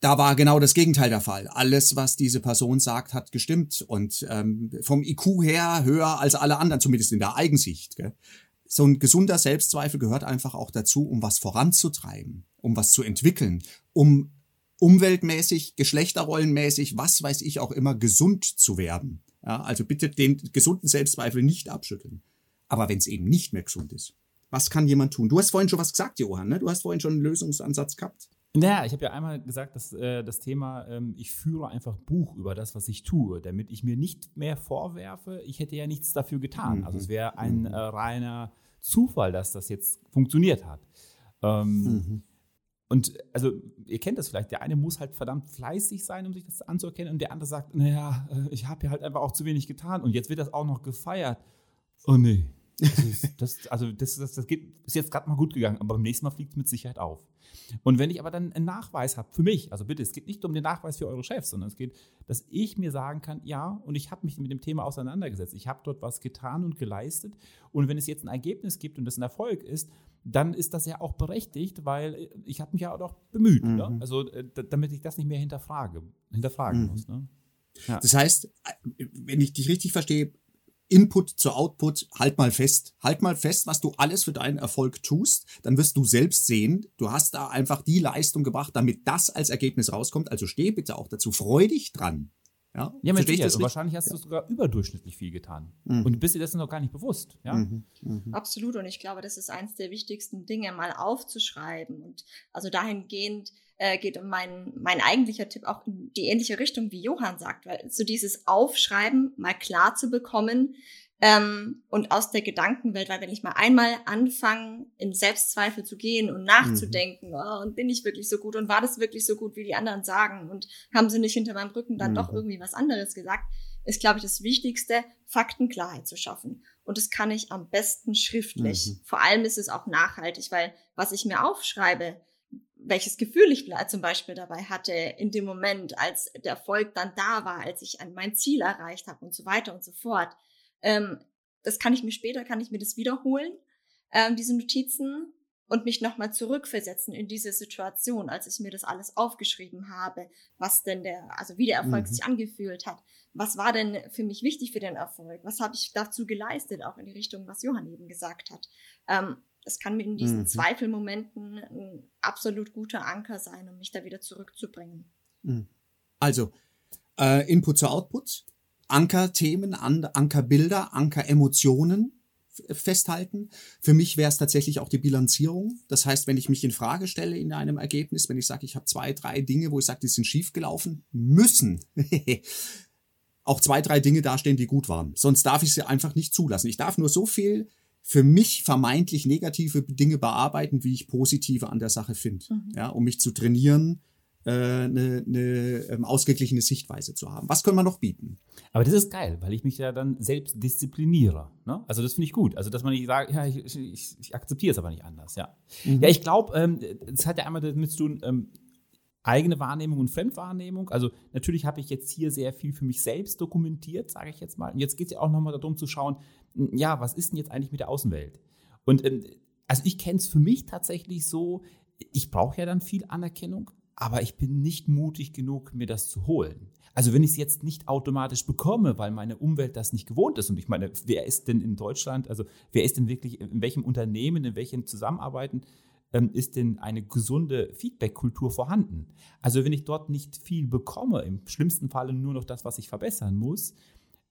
da war genau das Gegenteil der Fall. Alles, was diese Person sagt, hat gestimmt und ähm, vom IQ her höher als alle anderen, zumindest in der Eigensicht. Gell? So ein gesunder Selbstzweifel gehört einfach auch dazu, um was voranzutreiben, um was zu entwickeln, um umweltmäßig, geschlechterrollenmäßig, was weiß ich auch immer, gesund zu werden. Ja, also bitte den gesunden Selbstzweifel nicht abschütteln. Aber wenn es eben nicht mehr gesund ist, was kann jemand tun? Du hast vorhin schon was gesagt, Johann, ne? Du hast vorhin schon einen Lösungsansatz gehabt. Naja, ich habe ja einmal gesagt, dass äh, das Thema, ähm, ich führe einfach Buch über das, was ich tue, damit ich mir nicht mehr vorwerfe, ich hätte ja nichts dafür getan. Mhm. Also es wäre ein mhm. äh, reiner Zufall, dass das jetzt funktioniert hat. Ähm, mhm. Und also, ihr kennt das vielleicht, der eine muss halt verdammt fleißig sein, um sich das anzuerkennen, und der andere sagt, naja, äh, ich habe ja halt einfach auch zu wenig getan und jetzt wird das auch noch gefeiert. Oh nee. Das, ist, das also das, das, das geht, ist jetzt gerade mal gut gegangen, aber beim nächsten Mal fliegt es mit Sicherheit auf. Und wenn ich aber dann einen Nachweis habe, für mich, also bitte, es geht nicht um den Nachweis für eure Chefs, sondern es geht, dass ich mir sagen kann, ja, und ich habe mich mit dem Thema auseinandergesetzt, ich habe dort was getan und geleistet. Und wenn es jetzt ein Ergebnis gibt und das ein Erfolg ist, dann ist das ja auch berechtigt, weil ich habe mich ja auch bemüht, ne? mhm. ne? also äh, damit ich das nicht mehr hinterfrage, hinterfragen mhm. muss. Ne? Ja. Das heißt, äh, wenn ich dich richtig verstehe, Input zu Output, halt mal fest. Halt mal fest, was du alles für deinen Erfolg tust. Dann wirst du selbst sehen, du hast da einfach die Leistung gebracht, damit das als Ergebnis rauskommt. Also steh bitte auch dazu freudig dran. Ja, Ja, mit Und richtig? wahrscheinlich hast du sogar überdurchschnittlich viel getan. Mhm. Und bist dir dessen noch gar nicht bewusst. Ja? Mhm. Mhm. Absolut. Und ich glaube, das ist eines der wichtigsten Dinge, mal aufzuschreiben. Und also dahingehend äh, geht mein, mein eigentlicher Tipp auch in die ähnliche Richtung, wie Johann sagt, weil so dieses Aufschreiben mal klar zu bekommen ähm, und aus der Gedankenwelt, weil wenn ich mal einmal anfange, in Selbstzweifel zu gehen und nachzudenken, oh, und bin ich wirklich so gut und war das wirklich so gut, wie die anderen sagen und haben sie nicht hinter meinem Rücken dann Mhm. doch irgendwie was anderes gesagt, ist, glaube ich, das Wichtigste, Faktenklarheit zu schaffen. Und das kann ich am besten schriftlich. Mhm. Vor allem ist es auch nachhaltig, weil was ich mir aufschreibe, welches Gefühl ich zum Beispiel dabei hatte in dem Moment, als der Erfolg dann da war, als ich mein Ziel erreicht habe und so weiter und so fort. Ähm, das kann ich mir später, kann ich mir das wiederholen, ähm, diese Notizen und mich nochmal zurückversetzen in diese Situation, als ich mir das alles aufgeschrieben habe, was denn der, also wie der Erfolg Mhm. sich angefühlt hat. Was war denn für mich wichtig für den Erfolg? Was habe ich dazu geleistet, auch in die Richtung, was Johann eben gesagt hat? Ähm, das kann mir in diesen Mhm. Zweifelmomenten ein absolut guter Anker sein, um mich da wieder zurückzubringen. Mhm. Also, äh, Input zu Output, Ankerthemen, An Ankerbilder, Ankeremotionen festhalten. Für mich wäre es tatsächlich auch die Bilanzierung. Das heißt, wenn ich mich in Frage stelle in einem Ergebnis, wenn ich sage, ich habe zwei, drei Dinge, wo ich sage, die sind schief gelaufen, müssen auch zwei, drei Dinge dastehen, die gut waren. Sonst darf ich sie einfach nicht zulassen. Ich darf nur so viel für mich vermeintlich negative Dinge bearbeiten, wie ich positive an der Sache finde. Mhm. Ja, um mich zu trainieren, äh, eine, eine ähm, ausgeglichene Sichtweise zu haben. Was können wir noch bieten? Aber das ist geil, weil ich mich ja dann selbst diszipliniere. Ne? Also das finde ich gut. Also dass man nicht sagt, ja, ich, ich, ich akzeptiere es aber nicht anders. Ja, ja ich glaube, ähm, das hat ja einmal damit zu tun, ähm, eigene Wahrnehmung und Fremdwahrnehmung. Also natürlich habe ich jetzt hier sehr viel für mich selbst dokumentiert, sage ich jetzt mal. Und jetzt geht es ja auch nochmal darum zu schauen, ja, was ist denn jetzt eigentlich mit der Außenwelt? Und ähm, also ich kenne es für mich tatsächlich so, ich brauche ja dann viel Anerkennung, aber ich bin nicht mutig genug, mir das zu holen. Also wenn ich es jetzt nicht automatisch bekomme, weil meine Umwelt das nicht gewohnt ist. Und ich meine, wer ist denn in Deutschland, also wer ist denn wirklich, in welchem Unternehmen, in welchen Zusammenarbeiten ähm, ist denn eine gesunde Feedback-Kultur vorhanden? Also wenn ich dort nicht viel bekomme, im schlimmsten Falle nur noch das, was ich verbessern muss,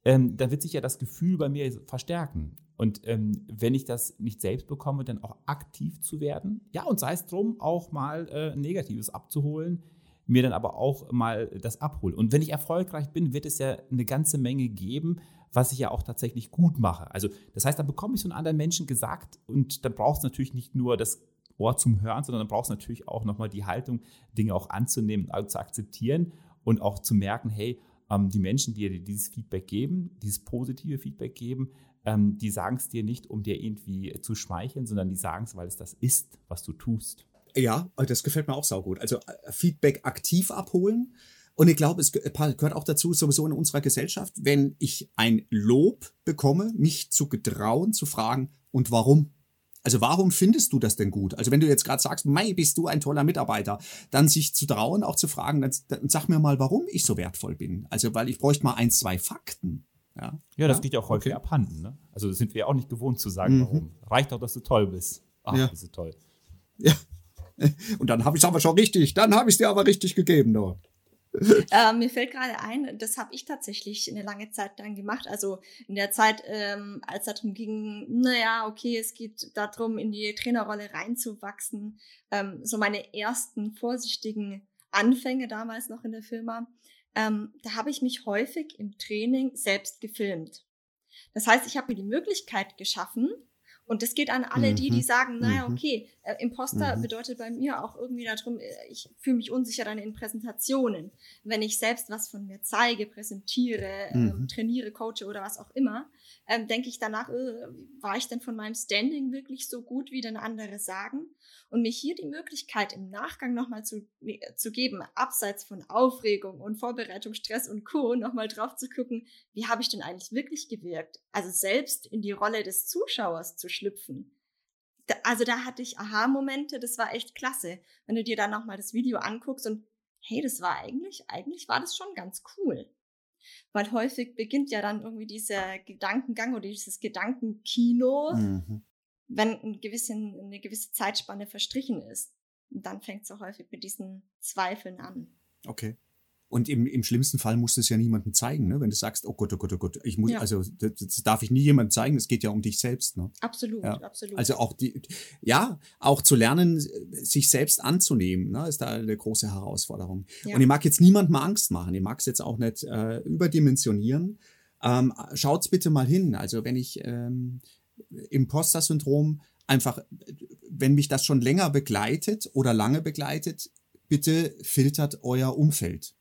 ähm, dann wird sich ja das Gefühl bei mir verstärken. Und ähm, wenn ich das nicht selbst bekomme, dann auch aktiv zu werden. Ja, und sei es drum, auch mal äh, Negatives abzuholen, mir dann aber auch mal das abholen. Und wenn ich erfolgreich bin, wird es ja eine ganze Menge geben, was ich ja auch tatsächlich gut mache. Also das heißt, dann bekomme ich es von anderen Menschen gesagt und dann braucht es natürlich nicht nur das Ohr zum Hören, sondern dann braucht es natürlich auch nochmal die Haltung, Dinge auch anzunehmen, also zu akzeptieren und auch zu merken, hey, ähm, die Menschen, die dir dieses Feedback geben, dieses positive Feedback geben, ähm, die sagen es dir nicht, um dir irgendwie zu schmeicheln, sondern die sagen es, weil es das ist, was du tust. Ja, das gefällt mir auch saugut. Also äh, Feedback aktiv abholen. Und ich glaube, es ge- gehört auch dazu, sowieso in unserer Gesellschaft, wenn ich ein Lob bekomme, mich zu getrauen, zu fragen, und warum? Also warum findest du das denn gut? Also wenn du jetzt gerade sagst, Mai, bist du ein toller Mitarbeiter, dann sich zu trauen, auch zu fragen, dann, dann sag mir mal, warum ich so wertvoll bin. Also weil ich bräuchte mal ein, zwei Fakten. Ja, Ja, das Ja, geht ja auch häufig okay. abhanden. Ne? Also das sind wir auch nicht gewohnt zu sagen, Mhm. warum. Reicht doch, dass du toll bist. Ach, Ja. bist du toll. ja. Und dann habe ich es aber schon richtig, dann habe ich es dir aber richtig gegeben. Du. Äh, mir fällt gerade ein, das habe ich tatsächlich eine lange Zeit dann gemacht. Also in der Zeit, ähm, als darum ging, naja, okay, es geht darum, in die Trainerrolle reinzuwachsen. Ähm, so meine ersten vorsichtigen Anfänge damals noch in der Firma. Ähm, da habe ich mich häufig im Training selbst gefilmt. Das heißt, ich habe mir die Möglichkeit geschaffen, und das geht an alle die, die Mhm. sagen, naja, Mhm. okay, äh, Imposter Mhm. bedeutet bei mir auch irgendwie darum, äh, ich fühle mich unsicher dann in Präsentationen. Wenn ich selbst was von mir zeige, präsentiere, ähm, Mhm. trainiere, coache oder was auch immer, ähm, denke ich danach, äh, war ich denn von meinem Standing wirklich so gut, wie denn andere sagen? Und mir hier die Möglichkeit im Nachgang nochmal zu, zu geben, abseits von Aufregung und Vorbereitung, Stress und Co., nochmal drauf zu gucken, wie habe ich denn eigentlich wirklich gewirkt? Also selbst in die Rolle des Zuschauers zu schlüpfen. Da, also da hatte ich Aha-Momente, das war echt klasse. Wenn du dir dann nochmal das Video anguckst und hey, das war eigentlich, eigentlich war das schon ganz cool. Weil häufig beginnt ja dann irgendwie dieser Gedankengang oder dieses Gedankenkino, Mhm. wenn ein gewissen, eine gewisse Zeitspanne verstrichen ist. Und dann fängt es auch häufig mit diesen Zweifeln an. Okay. Und im, im schlimmsten Fall musst du es ja niemandem zeigen, ne? wenn du sagst, oh Gott, oh Gott, oh Gott, ich muss, ja. also das, das, darf ich nie jemandem zeigen, es geht ja um dich selbst. Ne? Absolut, ja. absolut. Also auch die, ja, auch zu lernen, sich selbst anzunehmen, ne, ist da eine große Herausforderung. Ja. Und ich mag jetzt niemandem Angst machen, ich mag es jetzt auch nicht äh, überdimensionieren. Ähm, schaut's bitte mal hin. Also wenn ich ähm, Imposter-Syndrom einfach, wenn mich das schon länger begleitet oder lange begleitet, bitte filtert euer Umfeld.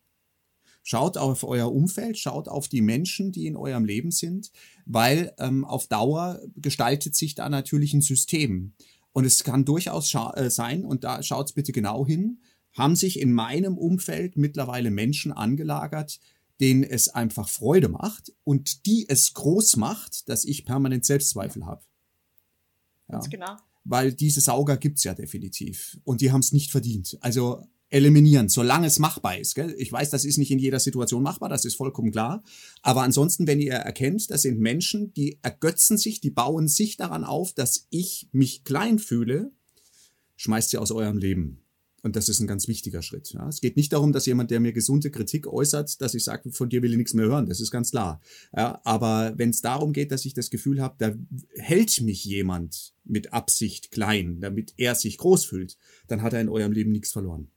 Schaut auf euer Umfeld, schaut auf die Menschen, die in eurem Leben sind, weil ähm, auf Dauer gestaltet sich da natürlich ein System. Und es kann durchaus äh, sein, und da schaut's bitte genau hin, haben sich in meinem Umfeld mittlerweile Menschen angelagert, denen es einfach Freude macht und die es groß macht, dass ich permanent Selbstzweifel habe. Ja. Ganz genau. Weil diese Sauger gibt's ja definitiv. Und die haben es nicht verdient. Also eliminieren, solange es machbar ist. Gell? Ich weiß, das ist nicht in jeder Situation machbar, das ist vollkommen klar. Aber ansonsten, wenn ihr erkennt, das sind Menschen, die ergötzen sich, die bauen sich daran auf, dass ich mich klein fühle, schmeißt sie aus eurem Leben. Und das ist ein ganz wichtiger Schritt. Ja. Es geht nicht darum, dass jemand, der mir gesunde Kritik äußert, dass ich sage, von dir will ich nichts mehr hören. Das ist ganz klar. Ja, aber wenn es darum geht, dass ich das Gefühl habe, da hält mich jemand mit Absicht klein, damit er sich groß fühlt, dann hat er in eurem Leben nichts verloren.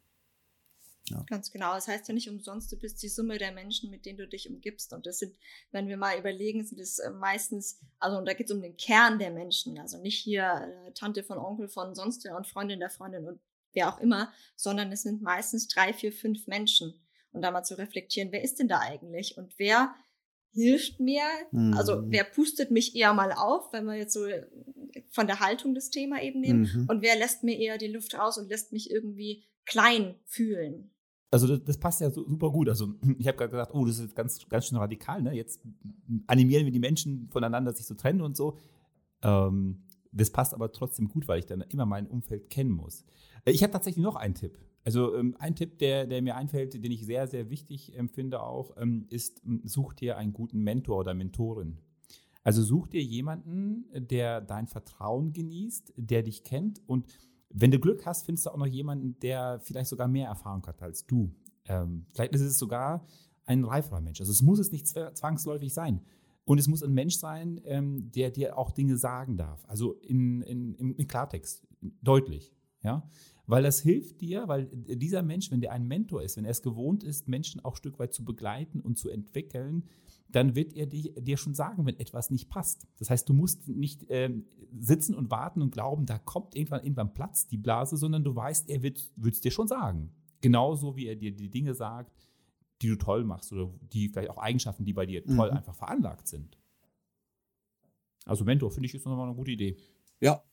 Ja. Ganz genau. Das heißt ja nicht umsonst, du bist die Summe der Menschen, mit denen du dich umgibst. Und das sind, wenn wir mal überlegen, sind es äh, meistens, also und da geht es um den Kern der Menschen. Also nicht hier äh, Tante von Onkel von sonst wer und Freundin der Freundin und wer auch immer, sondern es sind meistens drei, vier, fünf Menschen. Und da mal zu reflektieren, wer ist denn da eigentlich? Und wer hilft mir? Mhm. Also wer pustet mich eher mal auf, wenn wir jetzt so äh, von der Haltung das Thema eben nehmen? Mhm. Und wer lässt mir eher die Luft raus und lässt mich irgendwie klein fühlen? Also das, das, passt ja super gut. Also ich habe gerade gesagt, oh, das ist ganz, ganz schön radikal. Ne? Jetzt animieren wir die Menschen voneinander, sich zu trennen und so. Ähm, das passt aber trotzdem gut, weil ich dann immer mein Umfeld kennen muss. Äh, ich habe tatsächlich noch einen Tipp. Also ähm, ein Tipp, der, der mir einfällt, den ich sehr, sehr wichtig empfinde auch, ähm, ist, such dir einen guten Mentor oder Mentorin. Also such dir jemanden, der dein Vertrauen genießt, der dich kennt und wenn du Glück hast, findest du auch noch jemanden, der vielleicht sogar mehr Erfahrung hat als du. Ähm, vielleicht ist es sogar ein reiferer Mensch. Also es muss es nicht zwangsläufig sein. Und es muss ein Mensch sein, ähm, der dir auch Dinge sagen darf. Also in, in, in Klartext, deutlich. Ja? Weil das hilft dir, weil dieser Mensch, wenn der ein Mentor ist, wenn er es gewohnt ist, Menschen auch ein Stück weit zu begleiten und zu entwickeln, dann wird er dir, schon sagen, wenn etwas nicht passt. Das heißt, du musst nicht ähm, sitzen und warten und glauben, da kommt irgendwann, irgendwann Platz, die Blase, sondern du weißt, er wird es dir schon sagen. Genauso wie er dir die Dinge sagt, die du toll machst oder die vielleicht auch Eigenschaften, die bei dir toll mhm. einfach veranlagt sind. Also Mentor, finde ich, ist nochmal eine gute Idee. Ja,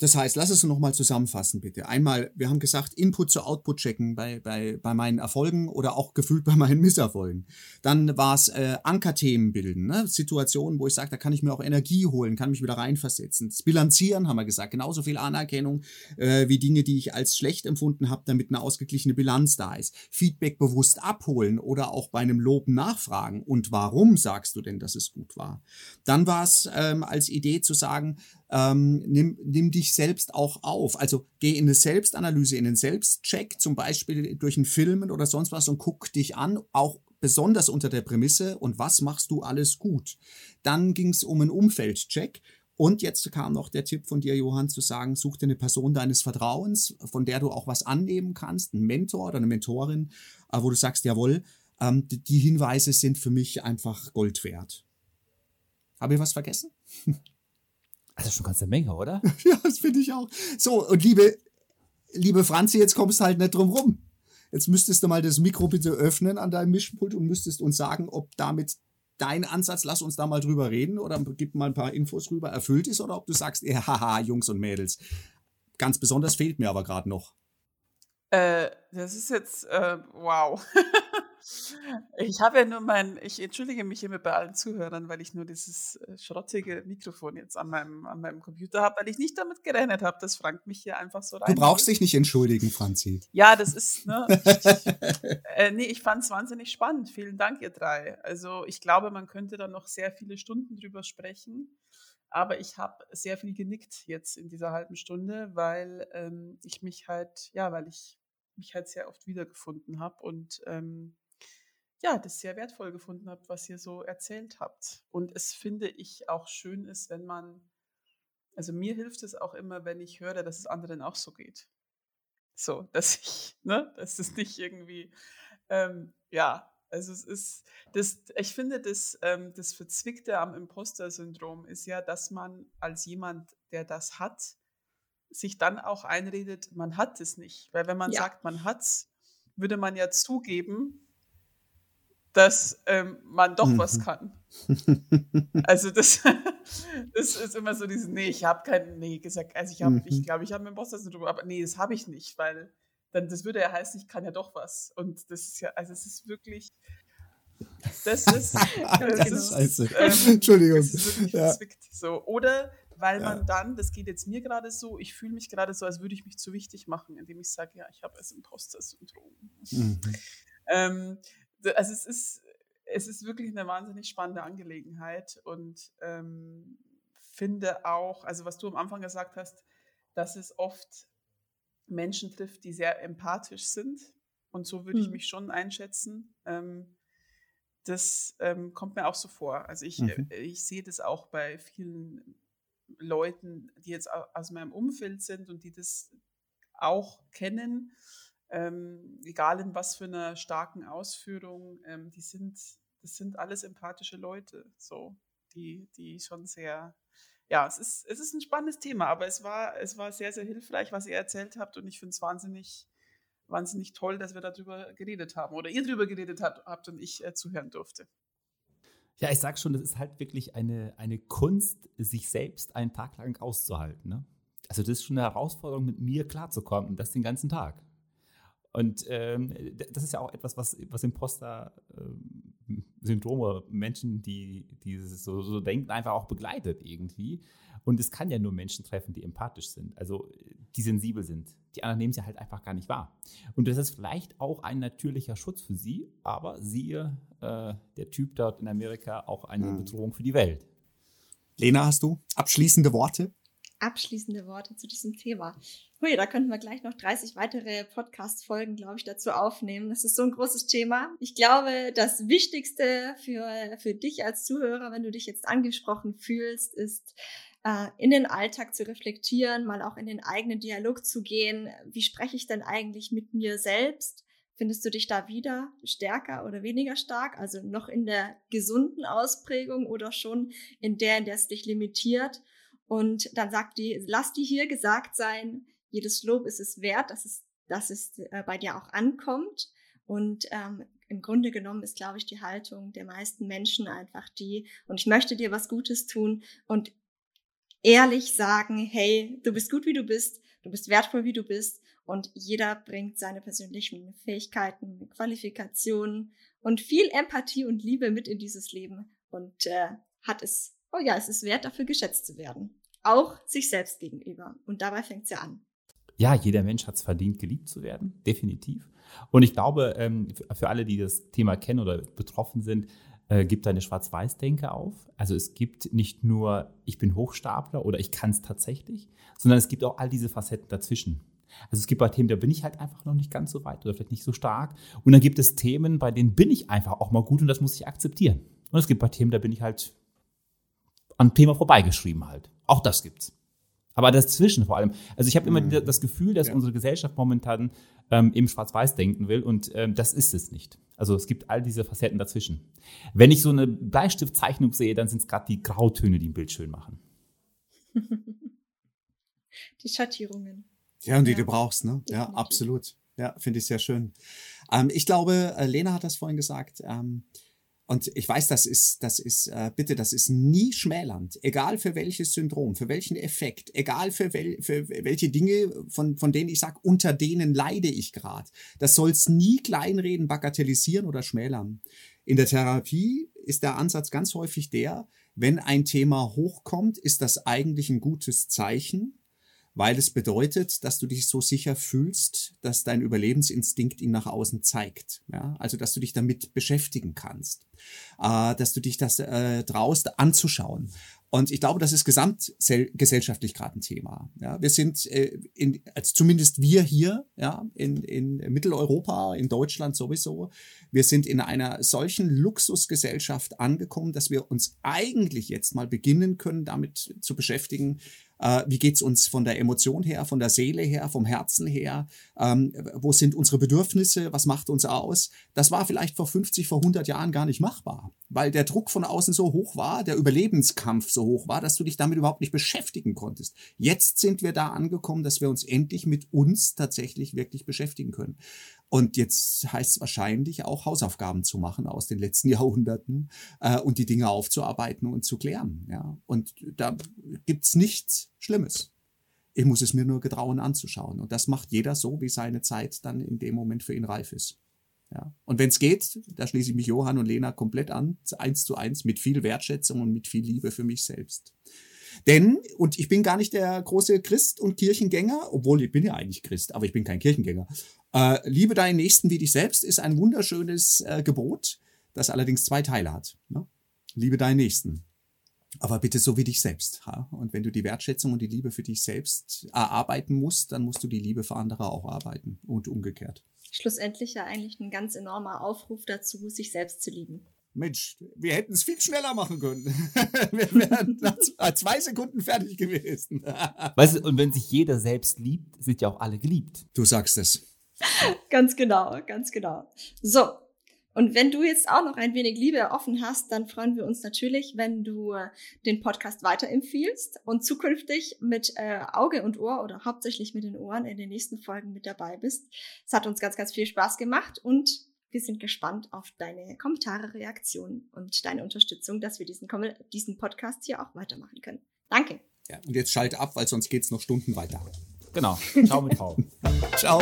das heißt, lass es nochmal zusammenfassen, bitte. Einmal, wir haben gesagt, Input zu Output checken bei, bei, bei meinen Erfolgen oder auch gefühlt bei meinen Misserfolgen. Dann war es äh, Ankerthemen bilden, ne? Situationen, wo ich sage, da kann ich mir auch Energie holen, kann mich wieder reinversetzen. Das Bilanzieren, haben wir gesagt, genauso viel Anerkennung äh, wie Dinge, die ich als schlecht empfunden habe, damit eine ausgeglichene Bilanz da ist. Feedback bewusst abholen oder auch bei einem Lob nachfragen. Und warum sagst du denn, dass es gut war? Dann war es ähm, als Idee zu sagen, ähm, nimm, nimm dich selbst auch auf. Also geh in eine Selbstanalyse, in einen Selbstcheck, zum Beispiel durch einen Filmen oder sonst was und guck dich an, auch besonders unter der Prämisse und was machst du alles gut. Dann ging es um einen Umfeldcheck. Und jetzt kam noch der Tipp von dir, Johann, zu sagen, such dir eine Person deines Vertrauens, von der du auch was annehmen kannst, einen Mentor oder eine Mentorin, äh, wo du sagst, jawohl, ähm, die Hinweise sind für mich einfach Gold wert. Habe ich was vergessen? Das ist schon ganz eine Menge, oder? ja, das finde ich auch. So, und liebe, liebe Franzi, jetzt kommst du halt nicht drum rum. Jetzt müsstest du mal das Mikro bitte öffnen an deinem Mischpult und müsstest uns sagen, ob damit dein Ansatz, lass uns da mal drüber reden oder gib mal ein paar Infos rüber, erfüllt ist oder ob du sagst, ja, haha, Jungs und Mädels. Ganz besonders fehlt mir aber gerade noch. Äh, das ist jetzt, äh, wow. Ich habe ja nur mein, ich entschuldige mich hiermit bei allen Zuhörern, weil ich nur dieses äh, schrottige Mikrofon jetzt an meinem, an meinem Computer habe, weil ich nicht damit gerechnet habe, dass Frank mich hier einfach so rein. Du brauchst dich nicht entschuldigen, Franzi. Ja, das ist, ne? Ich, äh, nee, ich fand es wahnsinnig spannend. Vielen Dank, ihr drei. Also ich glaube, man könnte da noch sehr viele Stunden drüber sprechen. Aber ich habe sehr viel genickt jetzt in dieser halben Stunde, weil ähm, ich mich halt, ja, weil ich mich halt sehr oft wiedergefunden habe und ähm, ja, das sehr wertvoll gefunden habe, was ihr so erzählt habt. Und es finde ich auch schön ist, wenn man, also mir hilft es auch immer, wenn ich höre, dass es anderen auch so geht. So, dass ich, ne, dass es nicht irgendwie, ähm, ja, also es ist, das, ich finde, das, ähm, das Verzwickte am Imposter-Syndrom ist ja, dass man als jemand, der das hat, sich dann auch einredet, man hat es nicht. Weil wenn man ja. sagt, man hat es, würde man ja zugeben, dass ähm, man doch mhm. was kann. also das, das ist immer so dieses, nee, ich habe kein, nee, gesagt, also ich habe, mhm. ich glaube, ich habe ein Imposter-Syndrom, aber nee, das habe ich nicht, weil dann das würde ja heißen, ich kann ja doch was. Und das ist ja, also es ist wirklich, das ist, das ist Scheiße. Ähm, Entschuldigung. Das ist wirklich ja. So. Oder weil ja. man dann, das geht jetzt mir gerade so, ich fühle mich gerade so, als würde ich mich zu wichtig machen, indem ich sage, ja, ich habe das Imposter-Syndrom. Mhm. Ähm, also es ist, es ist wirklich eine wahnsinnig spannende Angelegenheit und ähm, finde auch, also was du am Anfang gesagt hast, dass es oft Menschen trifft, die sehr empathisch sind. Und so würde mhm. ich mich schon einschätzen. Ähm, das ähm, kommt mir auch so vor. Also ich, mhm. äh, ich sehe das auch bei vielen Leuten, die jetzt aus meinem Umfeld sind und die das auch kennen, ähm, egal in was für einer starken Ausführung, ähm, die sind, das sind alles empathische Leute, so, die, die schon sehr, ja, es ist, es ist ein spannendes Thema, aber es war, es war sehr, sehr hilfreich, was ihr erzählt habt und ich finde es wahnsinnig, wahnsinnig toll, dass wir darüber geredet haben oder ihr darüber geredet habt und ich äh, zuhören durfte. Ja, ich sag schon, das ist halt wirklich eine, eine Kunst, sich selbst einen Tag lang auszuhalten. Ne? Also das ist schon eine Herausforderung, mit mir klarzukommen das den ganzen Tag. Und ähm, das ist ja auch etwas, was, was Imposter-Syndrome, Menschen, die, die so, so denken, einfach auch begleitet irgendwie. Und es kann ja nur Menschen treffen, die empathisch sind, also die sensibel sind. Die anderen nehmen sie halt einfach gar nicht wahr. Und das ist vielleicht auch ein natürlicher Schutz für sie, aber siehe, äh, der Typ dort in Amerika auch eine hm. Bedrohung für die Welt. Lena, hast du abschließende Worte? Abschließende Worte zu diesem Thema. Hui, da könnten wir gleich noch 30 weitere Podcast-Folgen, glaube ich, dazu aufnehmen. Das ist so ein großes Thema. Ich glaube, das Wichtigste für, für dich als Zuhörer, wenn du dich jetzt angesprochen fühlst, ist, äh, in den Alltag zu reflektieren, mal auch in den eigenen Dialog zu gehen. Wie spreche ich denn eigentlich mit mir selbst? Findest du dich da wieder stärker oder weniger stark? Also noch in der gesunden Ausprägung oder schon in der, in der es dich limitiert? Und dann sagt die, lass die hier gesagt sein, jedes Lob ist es wert, dass es, dass es äh, bei dir auch ankommt. Und ähm, im Grunde genommen ist, glaube ich, die Haltung der meisten Menschen einfach die, und ich möchte dir was Gutes tun und ehrlich sagen, hey, du bist gut, wie du bist, du bist wertvoll, wie du bist. Und jeder bringt seine persönlichen Fähigkeiten, Qualifikationen und viel Empathie und Liebe mit in dieses Leben und äh, hat es, oh ja, es ist wert, dafür geschätzt zu werden auch sich selbst gegenüber. Und dabei fängt es ja an. Ja, jeder Mensch hat es verdient, geliebt zu werden, definitiv. Und ich glaube, ähm, für alle, die das Thema kennen oder betroffen sind, äh, gibt eine Schwarz-Weiß-Denke auf. Also es gibt nicht nur, ich bin Hochstapler oder ich kann es tatsächlich, sondern es gibt auch all diese Facetten dazwischen. Also es gibt bei Themen, da bin ich halt einfach noch nicht ganz so weit oder vielleicht nicht so stark. Und dann gibt es Themen, bei denen bin ich einfach auch mal gut und das muss ich akzeptieren. Und es gibt bei Themen, da bin ich halt am Thema vorbeigeschrieben halt. Auch das gibt's. Aber dazwischen vor allem. Also ich habe immer mhm. das Gefühl, dass ja. unsere Gesellschaft momentan ähm, im Schwarz-Weiß denken will und ähm, das ist es nicht. Also es gibt all diese Facetten dazwischen. Wenn ich so eine Bleistiftzeichnung sehe, dann sind es gerade die Grautöne, die ein Bild schön machen. Die Schattierungen. Ja, und die ja. du brauchst, ne? Ja, absolut. Ja, finde ich sehr schön. Ähm, ich glaube, äh, Lena hat das vorhin gesagt. Ähm, und ich weiß, das ist, das ist, äh, bitte, das ist nie schmälernd. Egal für welches Syndrom, für welchen Effekt, egal für, wel, für welche Dinge, von, von denen ich sage, unter denen leide ich gerade. Das soll es nie kleinreden, bagatellisieren oder schmälern. In der Therapie ist der Ansatz ganz häufig der, wenn ein Thema hochkommt, ist das eigentlich ein gutes Zeichen weil es bedeutet, dass du dich so sicher fühlst, dass dein Überlebensinstinkt ihn nach außen zeigt. Ja? Also, dass du dich damit beschäftigen kannst, äh, dass du dich das äh, traust anzuschauen. Und ich glaube, das ist gesamtgesellschaftlich gerade ein Thema. Ja, wir sind, äh, in, also zumindest wir hier, ja, in, in Mitteleuropa, in Deutschland sowieso, wir sind in einer solchen Luxusgesellschaft angekommen, dass wir uns eigentlich jetzt mal beginnen können, damit zu beschäftigen, äh, wie geht's uns von der Emotion her, von der Seele her, vom Herzen her? Ähm, wo sind unsere Bedürfnisse? Was macht uns aus? Das war vielleicht vor 50, vor 100 Jahren gar nicht machbar, weil der Druck von außen so hoch war, der Überlebenskampf so hoch war, dass du dich damit überhaupt nicht beschäftigen konntest. Jetzt sind wir da angekommen, dass wir uns endlich mit uns tatsächlich wirklich beschäftigen können. Und jetzt heißt es wahrscheinlich auch Hausaufgaben zu machen aus den letzten Jahrhunderten äh, und die Dinge aufzuarbeiten und zu klären. Ja? Und da gibt's nichts Schlimmes. Ich muss es mir nur getrauen anzuschauen. Und das macht jeder so, wie seine Zeit dann in dem Moment für ihn reif ist. Ja. Und wenn es geht, da schließe ich mich Johann und Lena komplett an, eins zu eins, mit viel Wertschätzung und mit viel Liebe für mich selbst. Denn, und ich bin gar nicht der große Christ und Kirchengänger, obwohl ich bin ja eigentlich Christ, aber ich bin kein Kirchengänger. Äh, liebe deinen Nächsten wie dich selbst ist ein wunderschönes äh, Gebot, das allerdings zwei Teile hat. Ne? Liebe deinen Nächsten. Aber bitte so wie dich selbst. Ja? Und wenn du die Wertschätzung und die Liebe für dich selbst erarbeiten musst, dann musst du die Liebe für andere auch arbeiten und umgekehrt. Schlussendlich ja eigentlich ein ganz enormer Aufruf dazu, sich selbst zu lieben. Mensch, wir hätten es viel schneller machen können. wir wären nach zwei Sekunden fertig gewesen. weißt du, und wenn sich jeder selbst liebt, sind ja auch alle geliebt. Du sagst es. ganz genau, ganz genau. So. Und wenn du jetzt auch noch ein wenig Liebe offen hast, dann freuen wir uns natürlich, wenn du äh, den Podcast weiterempfiehlst und zukünftig mit äh, Auge und Ohr oder hauptsächlich mit den Ohren in den nächsten Folgen mit dabei bist. Es hat uns ganz, ganz viel Spaß gemacht und wir sind gespannt auf deine Kommentare, Reaktionen und deine Unterstützung, dass wir diesen, diesen Podcast hier auch weitermachen können. Danke. Ja, und jetzt schalte ab, weil sonst geht es noch Stunden weiter. Genau. Ciao mit V. Ciao.